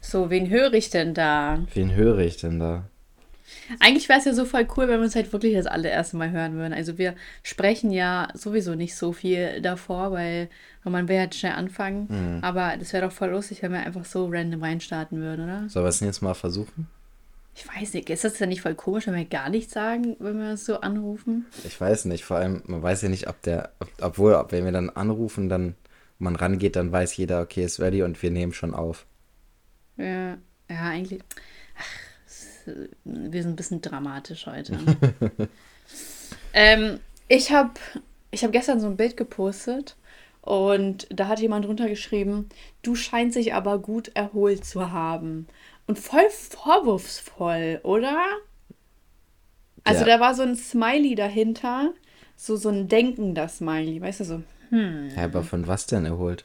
So, wen höre ich denn da? Wen höre ich denn da? Eigentlich wäre es ja so voll cool, wenn wir uns halt wirklich das allererste Mal hören würden. Also wir sprechen ja sowieso nicht so viel davor, weil, man will halt schnell anfangen. Mhm. Aber das wäre doch voll lustig, wenn wir einfach so random reinstarten würden, oder? Sollen wir es jetzt mal versuchen? Ich weiß nicht, ist das dann nicht voll komisch, wenn wir gar nichts sagen, wenn wir das so anrufen? Ich weiß nicht, vor allem, man weiß ja nicht, ob der, ob, obwohl, ob, wenn wir dann anrufen, dann man rangeht, dann weiß jeder, okay, ist ready und wir nehmen schon auf. Ja, ja eigentlich. Ach, wir sind ein bisschen dramatisch heute. ähm, ich habe ich hab gestern so ein Bild gepostet und da hat jemand drunter geschrieben, du scheinst dich aber gut erholt zu haben. Und voll vorwurfsvoll, oder? Also Ja. da war so ein Smiley dahinter, so, so ein denkender Smiley, weißt du, so, hm. Ja, aber von was denn erholt?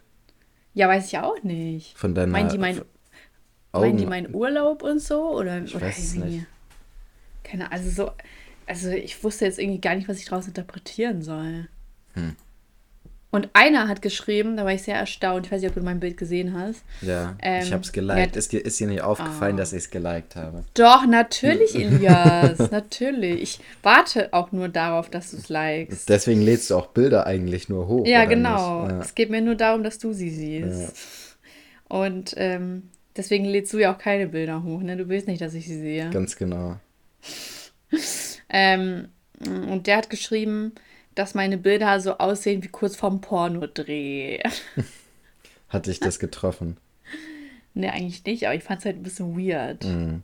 Ja, weiß ich auch nicht. Von deiner die mein Augen? Meinen die meinen Urlaub und so? Oder, Ich oder weiß es irgendwie- nicht. Keine also so. Also ich wusste jetzt irgendwie gar nicht, was ich daraus interpretieren soll. Hm. Und einer hat geschrieben, da war ich sehr erstaunt, ich weiß nicht, ob du mein Bild gesehen hast. Ja, Ähm, ich hab's geliked. ja. ist, dir, ist dir nicht aufgefallen, Oh. dass ich es geliked habe? Doch, natürlich, Elias, natürlich. Ich warte auch nur darauf, dass du es likest. Deswegen lädst du auch Bilder eigentlich nur hoch. Ja, genau. Ja. Es geht mir nur darum, dass du sie siehst. Und ähm, deswegen lädst du ja auch keine Bilder hoch, ne? Du willst nicht, dass ich sie sehe. Ganz genau. Ähm, und der hat geschrieben, dass meine Bilder so aussehen wie kurz vorm Pornodreh. Hat dich das getroffen? ne, eigentlich nicht, aber ich fand es halt ein bisschen weird. Mhm.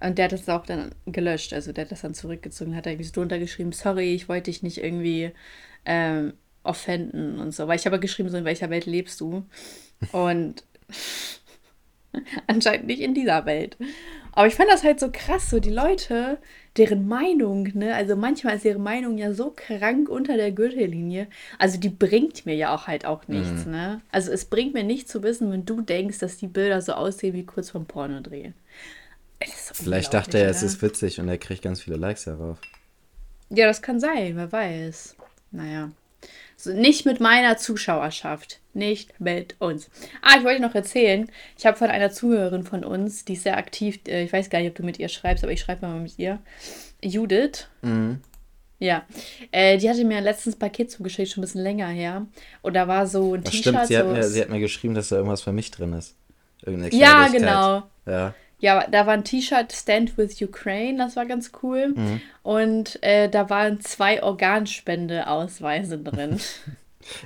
Und der hat das auch dann gelöscht, also der hat das dann zurückgezogen, hat irgendwie so drunter geschrieben, sorry, ich wollte dich nicht irgendwie ähm, offenden und so. Weil ich habe geschrieben, so in welcher Welt lebst du? Und anscheinend nicht in dieser Welt. Aber ich fand das halt so krass, so die Leute, deren Meinung, ne, also manchmal ist ihre Meinung ja so krank unter der Gürtellinie. Also die bringt mir ja auch halt auch nichts, ne? Also es bringt mir nichts zu wissen, wenn du denkst, dass die Bilder so aussehen wie kurz vom Porno drehen. Vielleicht dachte er, es unglaublich, ist witzig und er kriegt ganz viele Likes darauf. oder? Ja, das kann sein, wer weiß. Naja. So, nicht mit meiner Zuschauerschaft. Nicht mit uns. Ah, ich wollte noch erzählen. Ich habe von einer Zuhörerin von uns, die ist sehr aktiv, äh, ich weiß gar nicht, ob du mit ihr schreibst, aber ich schreibe mal mit ihr. Judith. Mhm. Ja. Äh, die hatte mir letztens Paket zugeschickt, schon ein bisschen länger her. Und da war so ein T-Shirt. stimmt, sie hat, so mir, sie hat mir geschrieben, dass da irgendwas für mich drin ist. Irgendeine ja, genau. Ja. Ja, da war ein T-Shirt Stand with Ukraine, das war ganz cool. Mhm. Und äh, da waren zwei Organspendeausweise drin.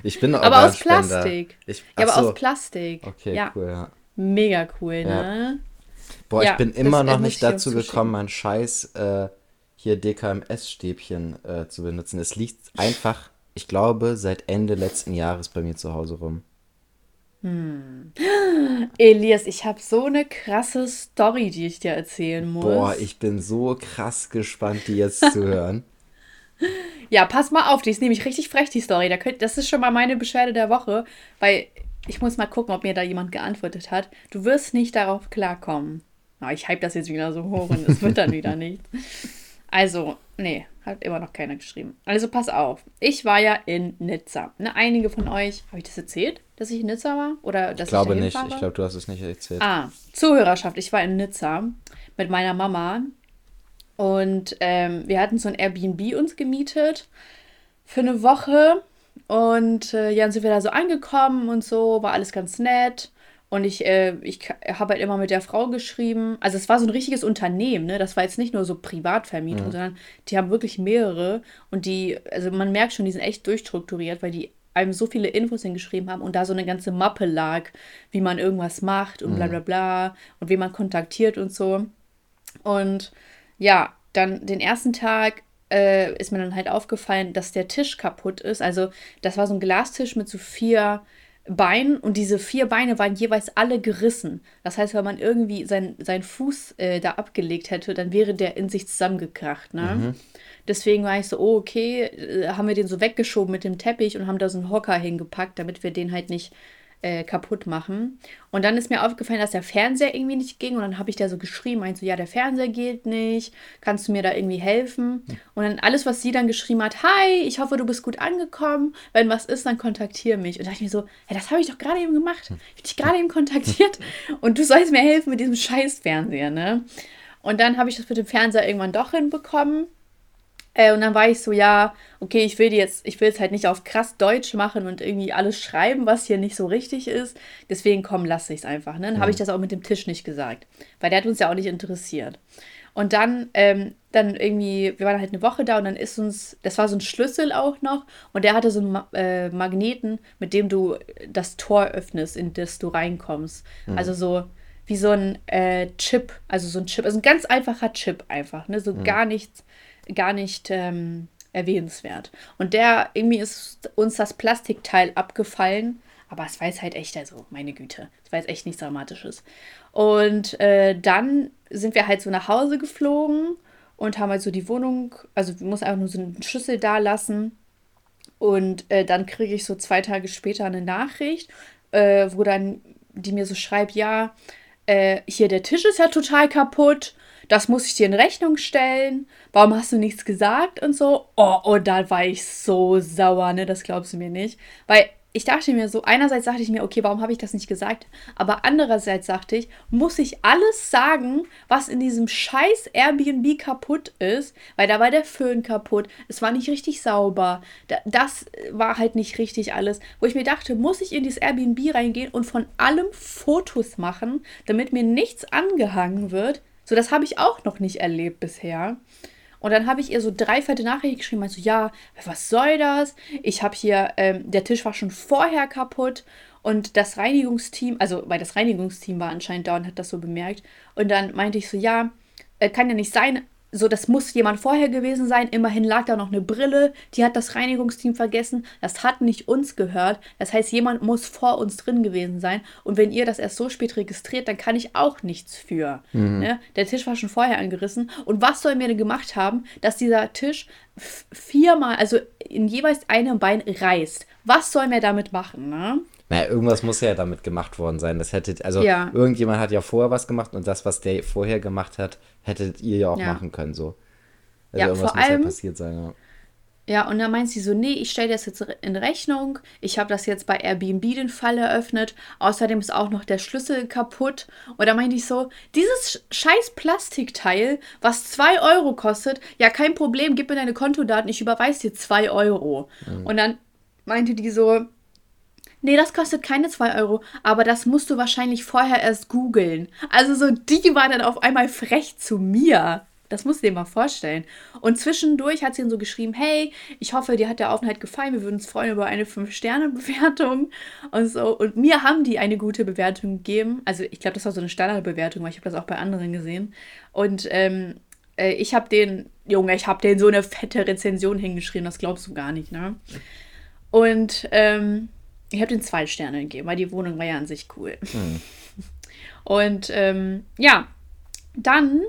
Ich bin aber aus. Plastik. Ich, ja, aber so. aus Plastik. Okay, ja, cool, ja. mega cool, ne? Boah, ich bin immer noch nicht dazu gekommen, mein scheiß äh, hier DKMS-Stäbchen äh, zu benutzen. Es liegt einfach, ich glaube, seit Ende letzten Jahres bei mir zu Hause rum. Elias, ich habe so eine krasse Story, die ich dir erzählen muss. Boah, ich bin so krass gespannt, die jetzt zu hören. Ja, pass mal auf, die ist nämlich richtig frech, die Story. Da könnt, das ist schon mal meine Beschwerde der Woche, weil ich muss mal gucken, ob mir da jemand geantwortet hat. Du wirst nicht darauf klarkommen. Aber ich hype das jetzt wieder so hoch und es wird dann wieder nicht. Also, nee, hat immer noch keiner geschrieben. Also pass auf, ich war ja in Nizza. Ne, einige von euch, habe ich das erzählt, dass ich in Nizza war? Oder dass Ich glaube dahin nicht. fahre? Ich glaube, du hast es nicht erzählt. Ah, Zuhörerschaft. Ich war in Nizza mit meiner Mama und ähm, wir hatten so ein Airbnb uns gemietet für eine Woche und äh, ja, dann sind wir da so angekommen und so, war alles ganz nett. Und ich, äh, ich habe halt immer mit der Frau geschrieben. Also es war so ein richtiges Unternehmen, ne? Das war jetzt nicht nur so Privatvermietung, sondern die haben wirklich mehrere. Und die, also man merkt schon, die sind echt durchstrukturiert, weil die einem so viele Infos hingeschrieben haben und da so eine ganze Mappe lag, wie man irgendwas macht und bla bla bla und wen man kontaktiert und so. Und ja, dann den ersten Tag äh, ist mir dann halt aufgefallen, dass der Tisch kaputt ist. Also das war so ein Glastisch mit so vier Beinen und diese vier Beine waren jeweils alle gerissen. Das heißt, wenn man irgendwie sein, seinen Fuß äh, da abgelegt hätte, dann wäre der in sich zusammengekracht. Ne? Deswegen war ich so, oh, okay, äh, haben wir den so weggeschoben mit dem Teppich und haben da so einen Hocker hingepackt, damit wir den halt nicht äh, kaputt machen. Und dann ist mir aufgefallen, dass der Fernseher irgendwie nicht ging. Und dann habe ich da so geschrieben, meinte so, ja, der Fernseher geht nicht. Kannst du mir da irgendwie helfen? Und dann alles, was sie dann geschrieben hat, hi, ich hoffe, du bist gut angekommen. Wenn was ist, dann kontaktiere mich. Und da dachte ich mir so, hey, das habe ich doch gerade eben gemacht. Ich habe dich gerade eben kontaktiert. Und du sollst mir helfen mit diesem scheiß Fernseher, ne? Und dann habe ich das mit dem Fernseher irgendwann doch hinbekommen. Äh, und dann war ich so, ja, okay, ich will jetzt, ich will jetzt halt nicht auf krass Deutsch machen und irgendwie alles schreiben, was hier nicht so richtig ist. Deswegen komm, lasse ich es einfach. Ne? Dann mhm. habe ich das auch mit dem Tisch nicht gesagt, weil der hat uns ja auch nicht interessiert. Und dann, ähm, dann irgendwie, wir waren halt eine Woche da und dann ist uns, das war so ein Schlüssel auch noch und der hatte so einen Ma äh, Magneten, mit dem du das Tor öffnest, in das du reinkommst. Mhm. Also so wie so ein äh, Chip, also so ein Chip, also ein ganz einfacher Chip einfach, ne? So mhm. gar nichts gar nicht ähm, erwähnenswert. Und der, irgendwie ist uns das Plastikteil abgefallen, aber es war jetzt halt echt, also meine Güte, es war jetzt echt nichts Dramatisches. Und äh, dann sind wir halt so nach Hause geflogen und haben halt so die Wohnung, also wir mussten einfach nur so einen Schlüssel da lassen. Und äh, dann kriege ich so zwei Tage später eine Nachricht, äh, wo dann die mir so schreibt, ja, äh, hier der Tisch ist ja total kaputt das muss ich dir in Rechnung stellen. Warum hast du nichts gesagt und so? Oh, und oh, da war ich so sauer, ne? Das glaubst du mir nicht. Weil ich dachte mir so, einerseits dachte ich mir, okay, warum habe ich das nicht gesagt? Aber andererseits dachte ich, muss ich alles sagen, was in diesem scheiß Airbnb kaputt ist? Weil da war der Föhn kaputt, es war nicht richtig sauber, das war halt nicht richtig alles. Wo ich mir dachte, muss ich in dieses Airbnb reingehen und von allem Fotos machen, damit mir nichts angehangen wird? So, das habe ich auch noch nicht erlebt bisher. Und dann habe ich ihr so drei fette Nachrichten geschrieben, meinte so, ja, was soll das? Ich habe hier, ähm, der Tisch war schon vorher kaputt und das Reinigungsteam, also weil das Reinigungsteam war anscheinend da und hat das so bemerkt. Und dann meinte ich so, ja, äh, kann ja nicht sein, so, das muss jemand vorher gewesen sein. Immerhin lag da noch eine Brille, die hat das Reinigungsteam vergessen. Das hat nicht uns gehört. Das heißt, jemand muss vor uns drin gewesen sein. Und wenn ihr das erst so spät registriert, dann kann ich auch nichts für. Mhm. Ne? Der Tisch war schon vorher angerissen. Und was sollen wir denn gemacht haben, dass dieser Tisch viermal, also in jeweils einem Bein reißt? Was sollen wir damit machen? Ne? Naja, irgendwas muss ja damit gemacht worden sein. Das hättet, also ja. irgendjemand hat ja vorher was gemacht und das, was der vorher gemacht hat, hättet ihr ja auch ja. machen können. So. Also ja, irgendwas vor muss allem, ja passiert sein, ja. Ja, und dann meint sie so, nee, ich stelle das jetzt in Rechnung. Ich habe das jetzt bei Airbnb den Fall eröffnet. Außerdem ist auch noch der Schlüssel kaputt. Und da meinte ich so, dieses scheiß Plastikteil, was 2 Euro kostet, ja, kein Problem, gib mir deine Kontodaten, ich überweise dir 2 Euro. Mhm. Und dann meinte die so, nee, das kostet keine 2 Euro, aber das musst du wahrscheinlich vorher erst googeln. Also so, die war dann auf einmal frech zu mir. Das musst du dir mal vorstellen. Und zwischendurch hat sie dann so geschrieben, hey, ich hoffe, dir hat der Aufenthalt gefallen. Wir würden uns freuen über eine 5-Sterne-Bewertung und so. Und mir haben die eine gute Bewertung gegeben. Also ich glaube, das war so eine Standardbewertung, weil ich habe das auch bei anderen gesehen. Und ähm, äh, ich habe den, Junge, ich habe den so eine fette Rezension hingeschrieben, das glaubst du gar nicht, ne? Und ähm, ich habe den zwei Sterne gegeben, weil die Wohnung war ja an sich cool. Hm. Und ähm, ja, dann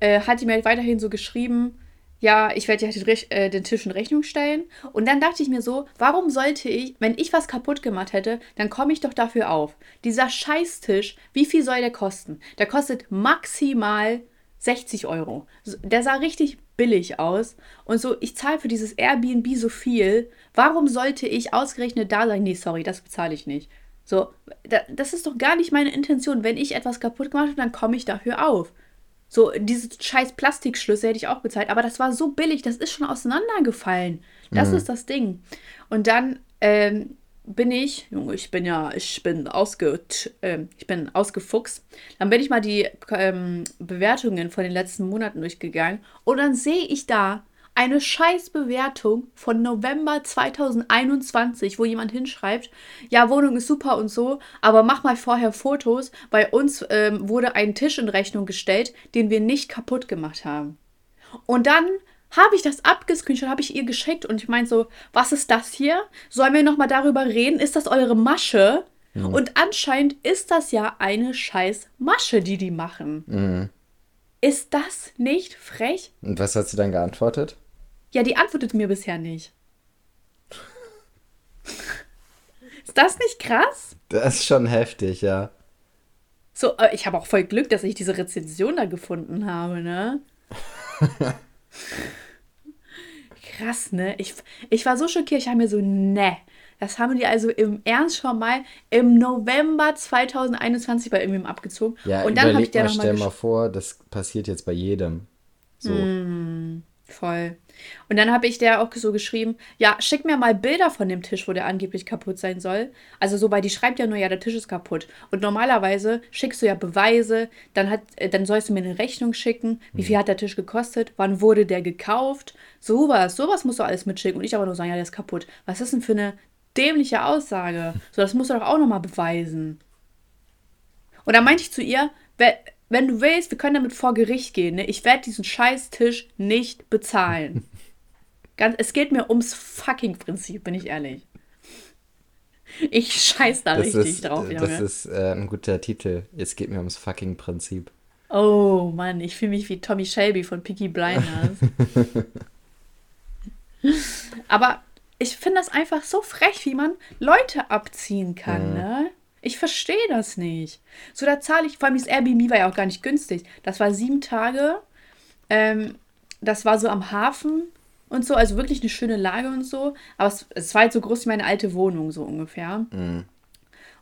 äh, hat die mir halt weiterhin so geschrieben, ja, ich werde dir halt den, äh, den Tisch in Rechnung stellen. Und dann dachte ich mir so, warum sollte ich, wenn ich was kaputt gemacht hätte, dann komme ich doch dafür auf. Dieser Scheißtisch, wie viel soll der kosten? Der kostet maximal 60 Euro. Der sah richtig billig aus. Und so, ich zahle für dieses Airbnb so viel. Warum sollte ich ausgerechnet da sein? Nee, sorry, das bezahle ich nicht. So, das ist doch gar nicht meine Intention. Wenn ich etwas kaputt gemacht habe, dann komme ich dafür auf. So, diese scheiß Plastikschlüssel hätte ich auch bezahlt. Aber das war so billig, das ist schon auseinandergefallen. Das mhm. ist das Ding. Und dann ähm, bin ich, Junge, ich bin ja, ich bin ausge, äh, ich bin ausgefuchst. Dann bin ich mal die ähm, Bewertungen von den letzten Monaten durchgegangen und dann sehe ich da eine Scheißbewertung von November 2021, wo jemand hinschreibt, ja, Wohnung ist super und so, aber mach mal vorher Fotos. Bei uns ähm, wurde ein Tisch in Rechnung gestellt, den wir nicht kaputt gemacht haben. Und dann habe ich das abgescreenshot, habe ich ihr geschickt und ich meine so, was ist das hier? Sollen wir nochmal darüber reden? Ist das eure Masche? Mhm. Und anscheinend ist das ja eine scheiß Masche, die die machen. Mhm. Ist das nicht frech? Und was hat sie dann geantwortet? Ja, die antwortet mir bisher nicht. Ist das nicht krass? Das ist schon heftig, ja. So, äh, ich habe auch voll Glück, dass ich diese Rezension da gefunden habe, ne? Krass, ne? Ich, ich war so schockiert, ich habe mir so, ne. Das haben die also im Ernst schon mal im November 2021 bei irgendwem abgezogen. Ja, und dann habe ich dir mal, stell mal vor, das passiert jetzt bei jedem. So. Mm, voll. Und dann habe ich der auch so geschrieben, ja, schick mir mal Bilder von dem Tisch, wo der angeblich kaputt sein soll. Also so, weil die schreibt ja nur, ja, der Tisch ist kaputt. Und normalerweise schickst du ja Beweise, dann, hat, äh, dann sollst du mir eine Rechnung schicken, wie viel hat der Tisch gekostet, wann wurde der gekauft, sowas, sowas musst du alles mitschicken. Und ich aber nur sagen, ja, der ist kaputt. Was ist denn für eine dämliche Aussage? So, das musst du doch auch nochmal beweisen. Und dann meinte ich zu ihr, wenn du willst, wir können damit vor Gericht gehen. Ne? Ich werde diesen Scheißtisch nicht bezahlen. Ganz, es geht mir ums fucking Prinzip, bin ich ehrlich. Ich scheiß da das richtig ist, drauf. Junge. Das ist äh, ein guter Titel. Es geht mir ums fucking Prinzip. Oh Mann, ich fühle mich wie Tommy Shelby von Picky Blinders. Aber ich finde das einfach so frech, wie man Leute abziehen kann, mhm. ne? Ich verstehe das nicht. So, da zahle ich, vor allem das Airbnb war ja auch gar nicht günstig. Das war sieben Tage. Ähm, das war so am Hafen und so, also wirklich eine schöne Lage und so. Aber es, es war halt so groß wie meine alte Wohnung, so ungefähr. Mhm.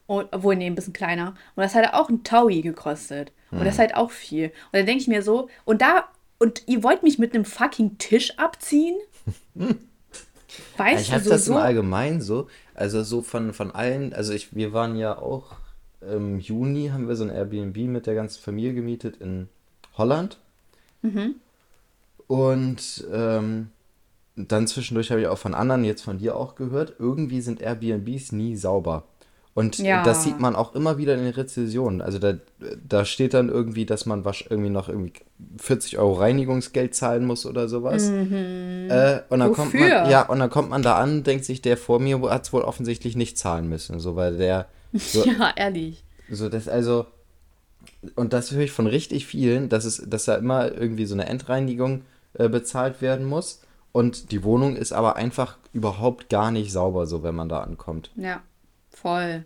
Und, obwohl, nee, ein bisschen kleiner. Und das hat auch ein Taui gekostet. Mhm. Und das ist halt auch viel. Und dann denke ich mir so, und da, und ihr wollt mich mit einem fucking Tisch abziehen? Weißt ich habe so, das im Allgemeinen so, also so von, von allen, also ich, wir waren ja auch im Juni, haben wir so ein Airbnb mit der ganzen Familie gemietet in Holland. Mhm. Und ähm, dann zwischendurch habe ich auch von anderen, jetzt von dir auch gehört, irgendwie sind Airbnbs nie sauber. Und ja. das sieht man auch immer wieder in den Rezessionen. Also da, da steht dann irgendwie, dass man wasch irgendwie noch irgendwie 40 Euro Reinigungsgeld zahlen muss oder sowas. Mhm. Äh, und dann Wofür? kommt man, ja, und dann kommt man da an, denkt sich, der vor mir hat es wohl offensichtlich nicht zahlen müssen. So, weil der. So, ja, ehrlich. So, das also. Und das höre ich von richtig vielen, dass es, dass da immer irgendwie so eine Endreinigung äh, bezahlt werden muss. Und die Wohnung ist aber einfach überhaupt gar nicht sauber, so wenn man da ankommt. Ja. Voll.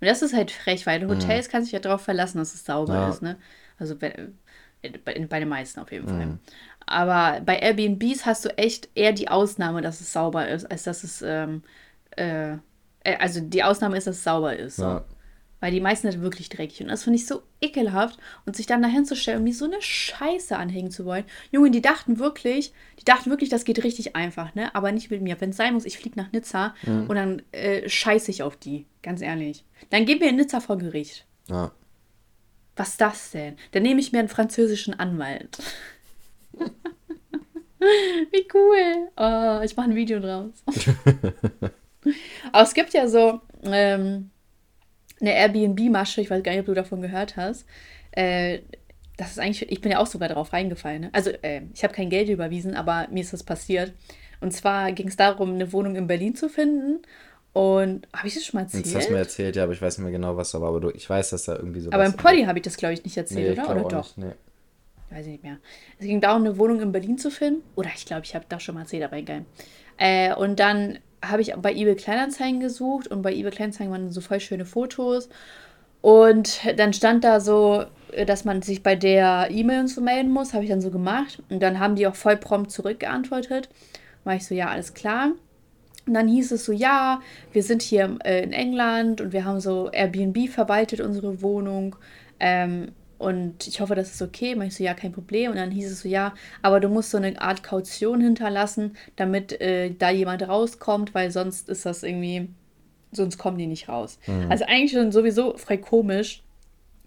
Und das ist halt frech, weil mhm. Hotels mhm. kann sich ja darauf verlassen, dass es sauber ja. ist, ne? Also bei, bei, bei, den meisten auf jeden Fall. Mhm. Aber bei Airbnbs hast du echt eher die Ausnahme, dass es sauber ist, als dass es, ähm, äh, äh also die Ausnahme ist, dass es sauber ist. So. Ja. Weil die meisten sind wirklich dreckig. Und das finde ich so ekelhaft. Und sich dann dahin zu stellen und mir so eine Scheiße anhängen zu wollen. Junge, die dachten wirklich, die dachten wirklich, das geht richtig einfach, ne? Aber nicht mit mir. Wenn es sein muss, ich fliege nach Nizza mhm. und dann äh, scheiße ich auf die. Ganz ehrlich. Dann gehen wir in Nizza vor Gericht. Ja. Was ist das denn? Dann nehme ich mir einen französischen Anwalt. Wie cool. Oh, ich mache ein Video draus. Aber es gibt ja so. Ähm, eine Airbnb-Masche, ich weiß gar nicht, ob du davon gehört hast. Äh, das ist eigentlich, ich bin ja auch sogar darauf reingefallen. Ne? Also, äh, ich habe kein Geld überwiesen, aber mir ist das passiert. Und zwar ging es darum, eine Wohnung in Berlin zu finden. Und habe ich das schon mal erzählt? Das hast du mir erzählt, ja, aber ich weiß nicht mehr genau, was da war. Aber du, ich weiß, dass da irgendwie so. Aber im Poddy habe ich das, glaube ich, nicht erzählt, nee, oder? Oder doch? Nicht, nee. Weiß ich nicht mehr. Es ging darum, eine Wohnung in Berlin zu finden. Oder ich glaube, ich habe das schon mal erzählt, aber egal. Äh, und dann habe ich bei eBay Kleinanzeigen gesucht und bei eBay Kleinanzeigen waren so voll schöne Fotos. Und dann stand da so, dass man sich bei der E-Mail und so melden muss. Habe ich dann so gemacht. Und dann haben die auch voll prompt zurückgeantwortet. War ich so, ja, alles klar. Und dann hieß es so, ja, wir sind hier äh, in England und wir haben so Airbnb verwaltet, unsere Wohnung. Ähm, und ich hoffe, das ist okay. Und ich so, ja, kein Problem. Und dann hieß es so, ja, aber du musst so eine Art Kaution hinterlassen, damit äh, da jemand rauskommt, weil sonst ist das irgendwie, sonst kommen die nicht raus. Mhm. Also eigentlich schon sowieso frei komisch.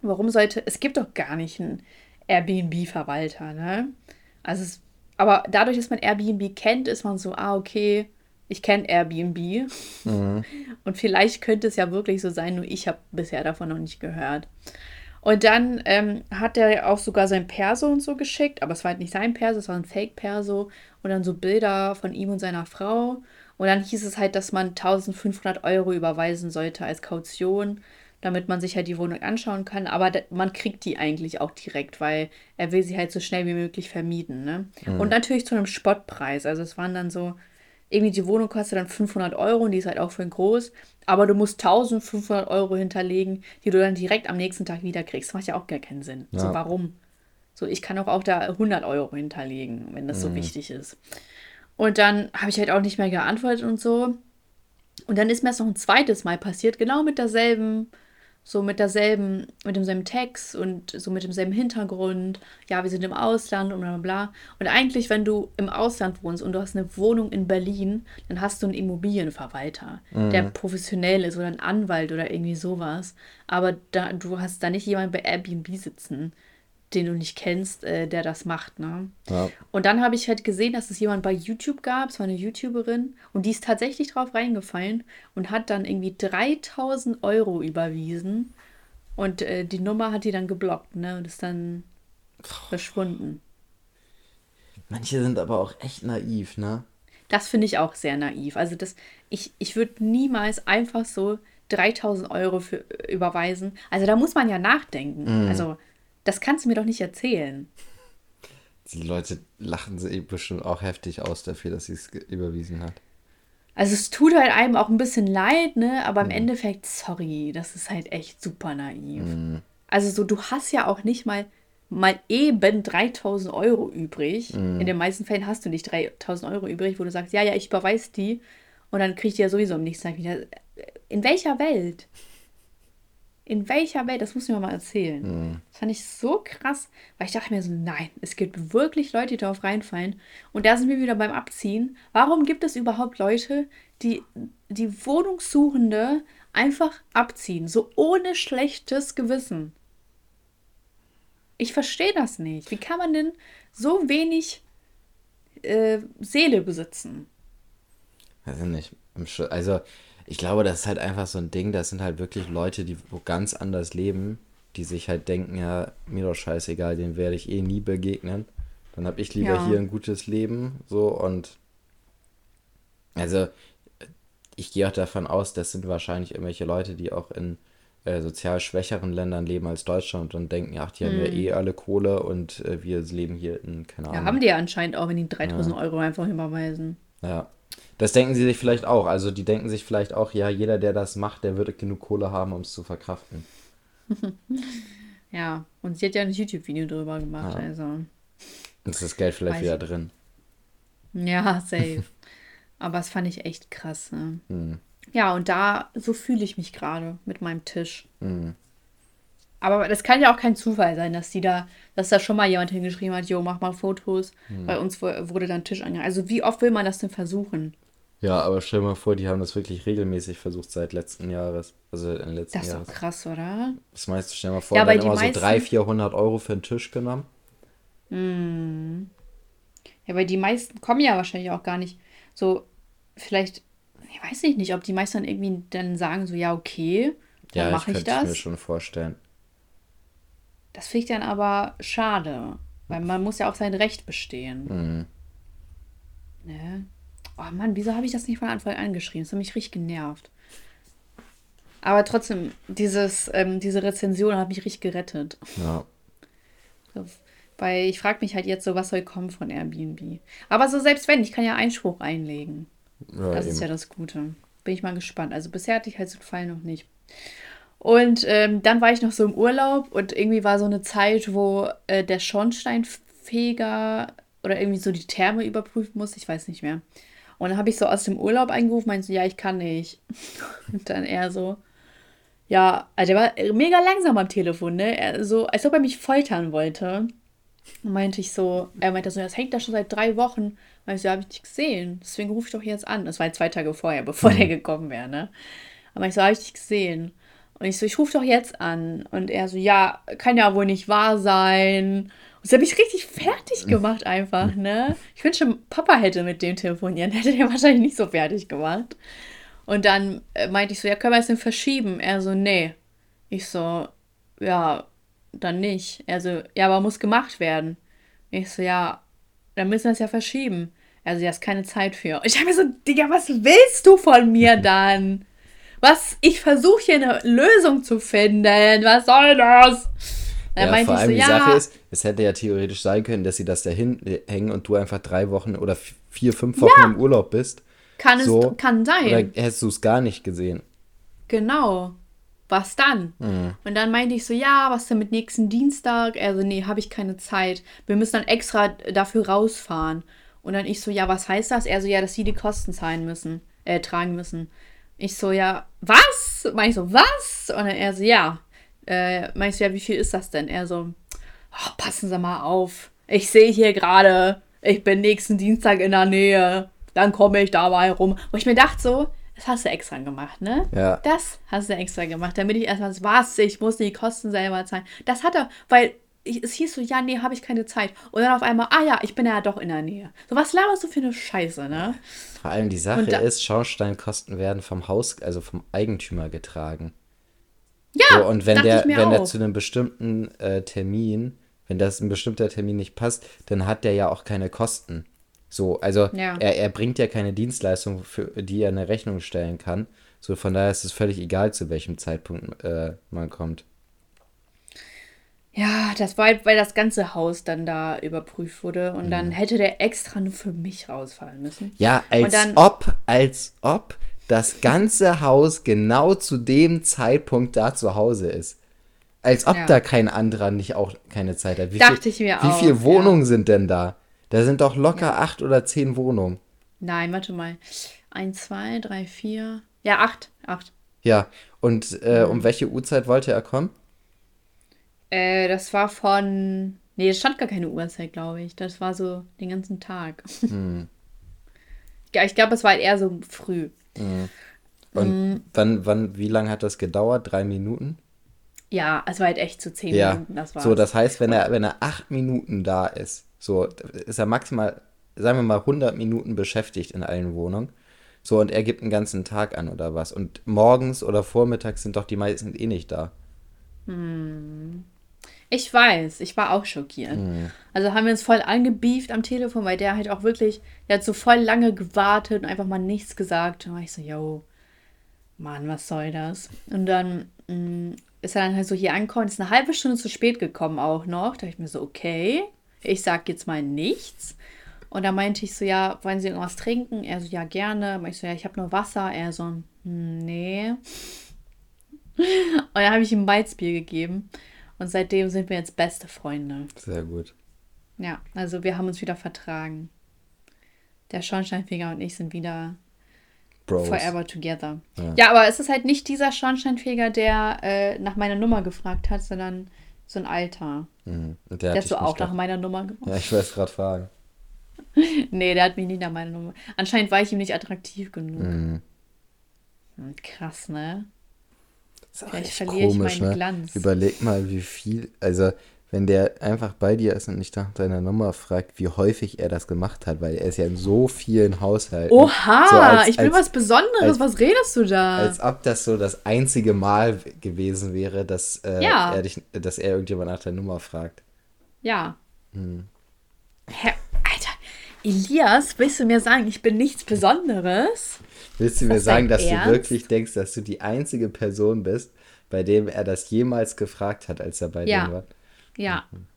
Warum sollte, es gibt doch gar nicht einen Airbnb-Verwalter, ne? Also es, aber dadurch, dass man Airbnb kennt, ist man so, ah, okay, ich kenne Airbnb. Mhm. Und vielleicht könnte es ja wirklich so sein, nur ich habe bisher davon noch nicht gehört. Und dann ähm, hat er auch sogar sein Perso und so geschickt, aber es war halt nicht sein Perso, es war ein Fake-Perso und dann so Bilder von ihm und seiner Frau. Und dann hieß es halt, dass man 1500 Euro überweisen sollte als Kaution, damit man sich halt die Wohnung anschauen kann. Aber man kriegt die eigentlich auch direkt, weil er will sie halt so schnell wie möglich vermieten. Ne? Mhm. Und natürlich zu einem Spottpreis. Also es waren dann so irgendwie die Wohnung kostet dann 500 Euro und die ist halt auch für groß, aber du musst 1500 Euro hinterlegen, die du dann direkt am nächsten Tag wieder kriegst. Das macht ja auch gar keinen Sinn. Ja. So, warum? So, ich kann auch, auch da 100 Euro hinterlegen, wenn das mhm. so wichtig ist. Und dann habe ich halt auch nicht mehr geantwortet und so. Und dann ist mir das noch ein zweites Mal passiert, genau mit derselben so mit derselben, mit demselben Text und so mit demselben Hintergrund. Ja, wir sind im Ausland und bla bla. Und eigentlich, wenn du im Ausland wohnst und du hast eine Wohnung in Berlin, dann hast du einen Immobilienverwalter, mhm. der professionell ist oder einen Anwalt oder irgendwie sowas. Aber da, du hast da nicht jemanden bei Airbnb sitzen, den du nicht kennst, äh, der das macht. Ne? Ja. Und dann habe ich halt gesehen, dass es jemand bei YouTube gab, es war eine YouTuberin, und die ist tatsächlich drauf reingefallen und hat dann irgendwie 3000 Euro überwiesen. Und äh, die Nummer hat die dann geblockt, ne? Und ist dann verschwunden. Manche sind aber auch echt naiv, ne? Das finde ich auch sehr naiv. Also das, ich, ich würde niemals einfach so 3000 Euro für, überweisen. Also da muss man ja nachdenken. Mm. Also das kannst du mir doch nicht erzählen. Die Leute lachen sich bestimmt auch heftig aus dafür, dass sie es überwiesen hat. Also es tut halt einem auch ein bisschen leid, ne? Aber im mhm. Endeffekt, sorry, das ist halt echt super naiv. Mhm. Also so, du hast ja auch nicht mal, mal eben 3000 Euro übrig. Mhm. In den meisten Fällen hast du nicht 3000 Euro übrig, wo du sagst, ja, ja, ich überweise die. Und dann kriegt ihr ja sowieso am nächsten Tag wieder. In welcher Welt? In welcher Welt? Das muss ich mir mal erzählen. Mhm. Das fand ich so krass, weil ich dachte mir so, nein, es gibt wirklich Leute, die darauf reinfallen. Und da sind wir wieder beim Abziehen. Warum gibt es überhaupt Leute, die die Wohnungssuchende einfach abziehen, so ohne schlechtes Gewissen? Ich verstehe das nicht. Wie kann man denn so wenig äh, Seele besitzen? Also nicht. Also ich glaube, das ist halt einfach so ein Ding, das sind halt wirklich Leute, die wo ganz anders leben, die sich halt denken, ja, mir doch scheißegal, den werde ich eh nie begegnen. Dann habe ich lieber ja. hier ein gutes Leben, so und also ich gehe auch davon aus, das sind wahrscheinlich irgendwelche Leute, die auch in äh, sozial schwächeren Ländern leben als Deutschland und denken, ach, die haben ja hm. eh alle Kohle und äh, wir leben hier in, keine Ahnung. Ja, haben die ja anscheinend auch, wenn die 3000 ja. Euro einfach überweisen. Ja, das denken sie sich vielleicht auch. Also die denken sich vielleicht auch, ja, jeder, der das macht, der würde genug Kohle haben, um es zu verkraften. ja, und sie hat ja ein YouTube-Video drüber gemacht, ja. also. Ist das Geld vielleicht wieder drin. Ja, safe. Aber das fand ich echt krass. Ne? Hm. Ja, und da, so fühle ich mich gerade mit meinem Tisch. Hm. Aber das kann ja auch kein Zufall sein, dass die da, dass da schon mal jemand hingeschrieben hat, jo, mach mal Fotos. Hm. Bei uns wurde dann Tisch angegangen. Also wie oft will man das denn versuchen? Ja, aber stell dir mal vor, die haben das wirklich regelmäßig versucht seit letzten Jahres. Also in letzten Das ist doch krass, oder? Das meiste, stell dir mal vor, ja, die haben immer meisten... so 300, 400 Euro für einen Tisch genommen. Hm. Ja, weil die meisten kommen ja wahrscheinlich auch gar nicht so, vielleicht, ich weiß nicht, ob die meisten dann irgendwie dann sagen so, ja, okay, dann ja, mache ich, ich das. Ja, ich mir schon vorstellen. Das finde ich dann aber schade, weil man muss ja auf sein Recht bestehen. Mhm. Ne? Oh Mann, wieso habe ich das nicht von Anfang an geschrieben? Das hat mich richtig genervt. Aber trotzdem, dieses, ähm, diese Rezension hat mich richtig gerettet. Ja. weil ich frage mich halt jetzt so, was soll kommen von Airbnb. Aber so selbst wenn, ich kann ja Einspruch einlegen. Ja, das eben. ist ja das Gute. Bin ich mal gespannt. Also bisher hatte ich halt so einen Fall noch nicht. Und ähm, dann war ich noch so im Urlaub und irgendwie war so eine Zeit, wo äh, der Schornsteinfeger oder irgendwie so die Therme überprüfen muss. Ich weiß nicht mehr. Und dann habe ich so aus dem Urlaub eingerufen, meinte so, ja, ich kann nicht. Und dann er so, ja, also der war mega langsam am Telefon, ne? Er so, als ob er mich foltern wollte. Und meinte ich so, er meinte so, das hängt da schon seit drei Wochen. Meinte ich so, ja, habe ich nicht gesehen. Deswegen rufe ich doch jetzt an. Das war zwei Tage vorher, bevor mhm. der gekommen wäre, ne? Aber ich so, habe ich nicht gesehen. Und ich so, ich rufe doch jetzt an. Und er so, ja, kann ja wohl nicht wahr sein. Und das hat mich richtig fertig gemacht einfach, ne? Ich wünschte, Papa hätte mit dem telefonieren. Hätte der wahrscheinlich nicht so fertig gemacht. Und dann äh, meinte ich so, ja, können wir es denn verschieben? Er so, nee. Ich so, ja, dann nicht. Er so, ja, aber muss gemacht werden. Ich so, ja, dann müssen wir es ja verschieben. Also, ja, ist keine Zeit für. Und ich habe mir so, Digga, was willst du von mir dann? Was? Ich versuche hier eine Lösung zu finden. Was soll das? Dann ja, vor allem so, die ja, Sache ist, es hätte ja theoretisch sein können, dass sie das da hinhängen und du einfach drei Wochen oder vier, fünf Wochen ja. im Urlaub bist kann es so, kann sein. Oder hättest du es gar nicht gesehen? Genau. Was dann? Mhm. Und dann meinte ich so, ja, was denn mit nächsten Dienstag? Also, nee, habe ich keine Zeit. Wir müssen dann extra dafür rausfahren. Und dann ich so, ja, was heißt das? Er so, ja, dass sie die Kosten zahlen müssen, äh, tragen müssen. Ich so, ja, was? Meine ich so, was? Und dann er so, ja. Äh, meinst du, ja, wie viel ist das denn? Er so, oh, passen Sie mal auf. Ich sehe hier gerade, ich bin nächsten Dienstag in der Nähe. Dann komme ich dabei rum. Wo ich mir dachte so, das hast du extra gemacht, ne? Ja. Das hast du extra gemacht, damit ich erstmal was, ich muss die Kosten selber zahlen. Das hat er, weil ich, es hieß so, ja, nee, habe ich keine Zeit. Und dann auf einmal, ah ja, ich bin ja doch in der Nähe. So, was laberst du für eine Scheiße, ne? Vor allem die Sache da, ist, Schornsteinkosten werden vom Haus, also vom Eigentümer getragen. Ja, so, und wenn der, wenn der zu einem bestimmten äh, Termin, wenn das ein bestimmter Termin nicht passt, dann hat der ja auch keine Kosten. So, also ja. er, er bringt ja keine Dienstleistung, für die er eine Rechnung stellen kann. So, von daher ist es völlig egal, zu welchem Zeitpunkt äh, man kommt. Ja, das war halt, weil das ganze Haus dann da überprüft wurde und mhm. dann hätte der extra nur für mich rausfallen müssen. Ja, als dann, ob, als ob das ganze Haus genau zu dem Zeitpunkt da zu Hause ist. Als ob ja. da kein anderer nicht auch keine Zeit hat. Wie Dachte viel, ich mir wie auch. Wie viele Wohnungen ja. sind denn da? Da sind doch locker ja. acht oder zehn Wohnungen. Nein, warte mal. Eins, zwei, drei, vier. Ja, acht. Acht. Ja, und äh, um welche Uhrzeit wollte er kommen? Äh, das war von. Nee, es stand gar keine Uhrzeit, glaube ich. Das war so den ganzen Tag. Hm. ja, ich glaube, es war halt eher so früh. Hm. Und hm. wann, wann, wie lange hat das gedauert? Drei Minuten? Ja, es war halt echt zu zehn ja. Minuten. Das war's. So, das heißt, wenn er, wenn er acht Minuten da ist, so ist er maximal, sagen wir mal, 100 Minuten beschäftigt in allen Wohnungen. So, und er gibt einen ganzen Tag an oder was. Und morgens oder vormittags sind doch die meisten eh nicht da. Hm. Ich weiß, ich war auch schockiert. Mhm. Also haben wir uns voll angebieft am Telefon, weil der halt auch wirklich, der hat so voll lange gewartet und einfach mal nichts gesagt. Und war ich so, yo, Mann, was soll das? Und dann mh, mm, ist er dann halt so hier angekommen, ist eine halbe Stunde zu spät gekommen auch noch. Da dachte ich mir so, okay, ich sag jetzt mal nichts. Und dann meinte ich so, ja, wollen Sie irgendwas trinken? Er so, ja, gerne. ich so, ja, ich habe nur Wasser. Er so, hm, nee. Und dann habe ich ihm Weizbier gegeben. Und seitdem sind wir jetzt beste Freunde. Sehr gut. Ja, also wir haben uns wieder vertragen. Der Schornsteinfeger und ich sind wieder Bros. forever together. Ja. ja. aber es ist halt nicht dieser Schornsteinfeger, der äh, nach meiner Nummer gefragt hat, sondern so ein alter. Mhm. Der, der hat so auch nach meiner Nummer gefragt. Ja, ich weiß gerade fragen. nee, der hat mich nicht nach meiner Nummer. Anscheinend war ich ihm nicht attraktiv genug. Mhm. Hm, krass, ne? Vielleicht verliere komisch, ich meinen ne? Glanz. Überleg mal, wie viel, also wenn der einfach bei dir ist und nicht nach deiner Nummer fragt, wie häufig er das gemacht hat, weil er ist ja in so vielen Haushalten. Oha, so als, ich bin als, was Besonderes, als, was redest du da? Als ob das so das einzige Mal gewesen wäre, dass, äh, ja. er, dich, dass er irgendjemand nach der Nummer fragt. Ja. Hm. Hä, Alter, Elias, willst du mir sagen, ich bin nichts Besonderes? Willst du mir sagen, dass Ernst? du wirklich denkst, dass du die einzige Person bist, bei dem er das jemals gefragt hat, als er bei ja. dir war? Ja. Mhm.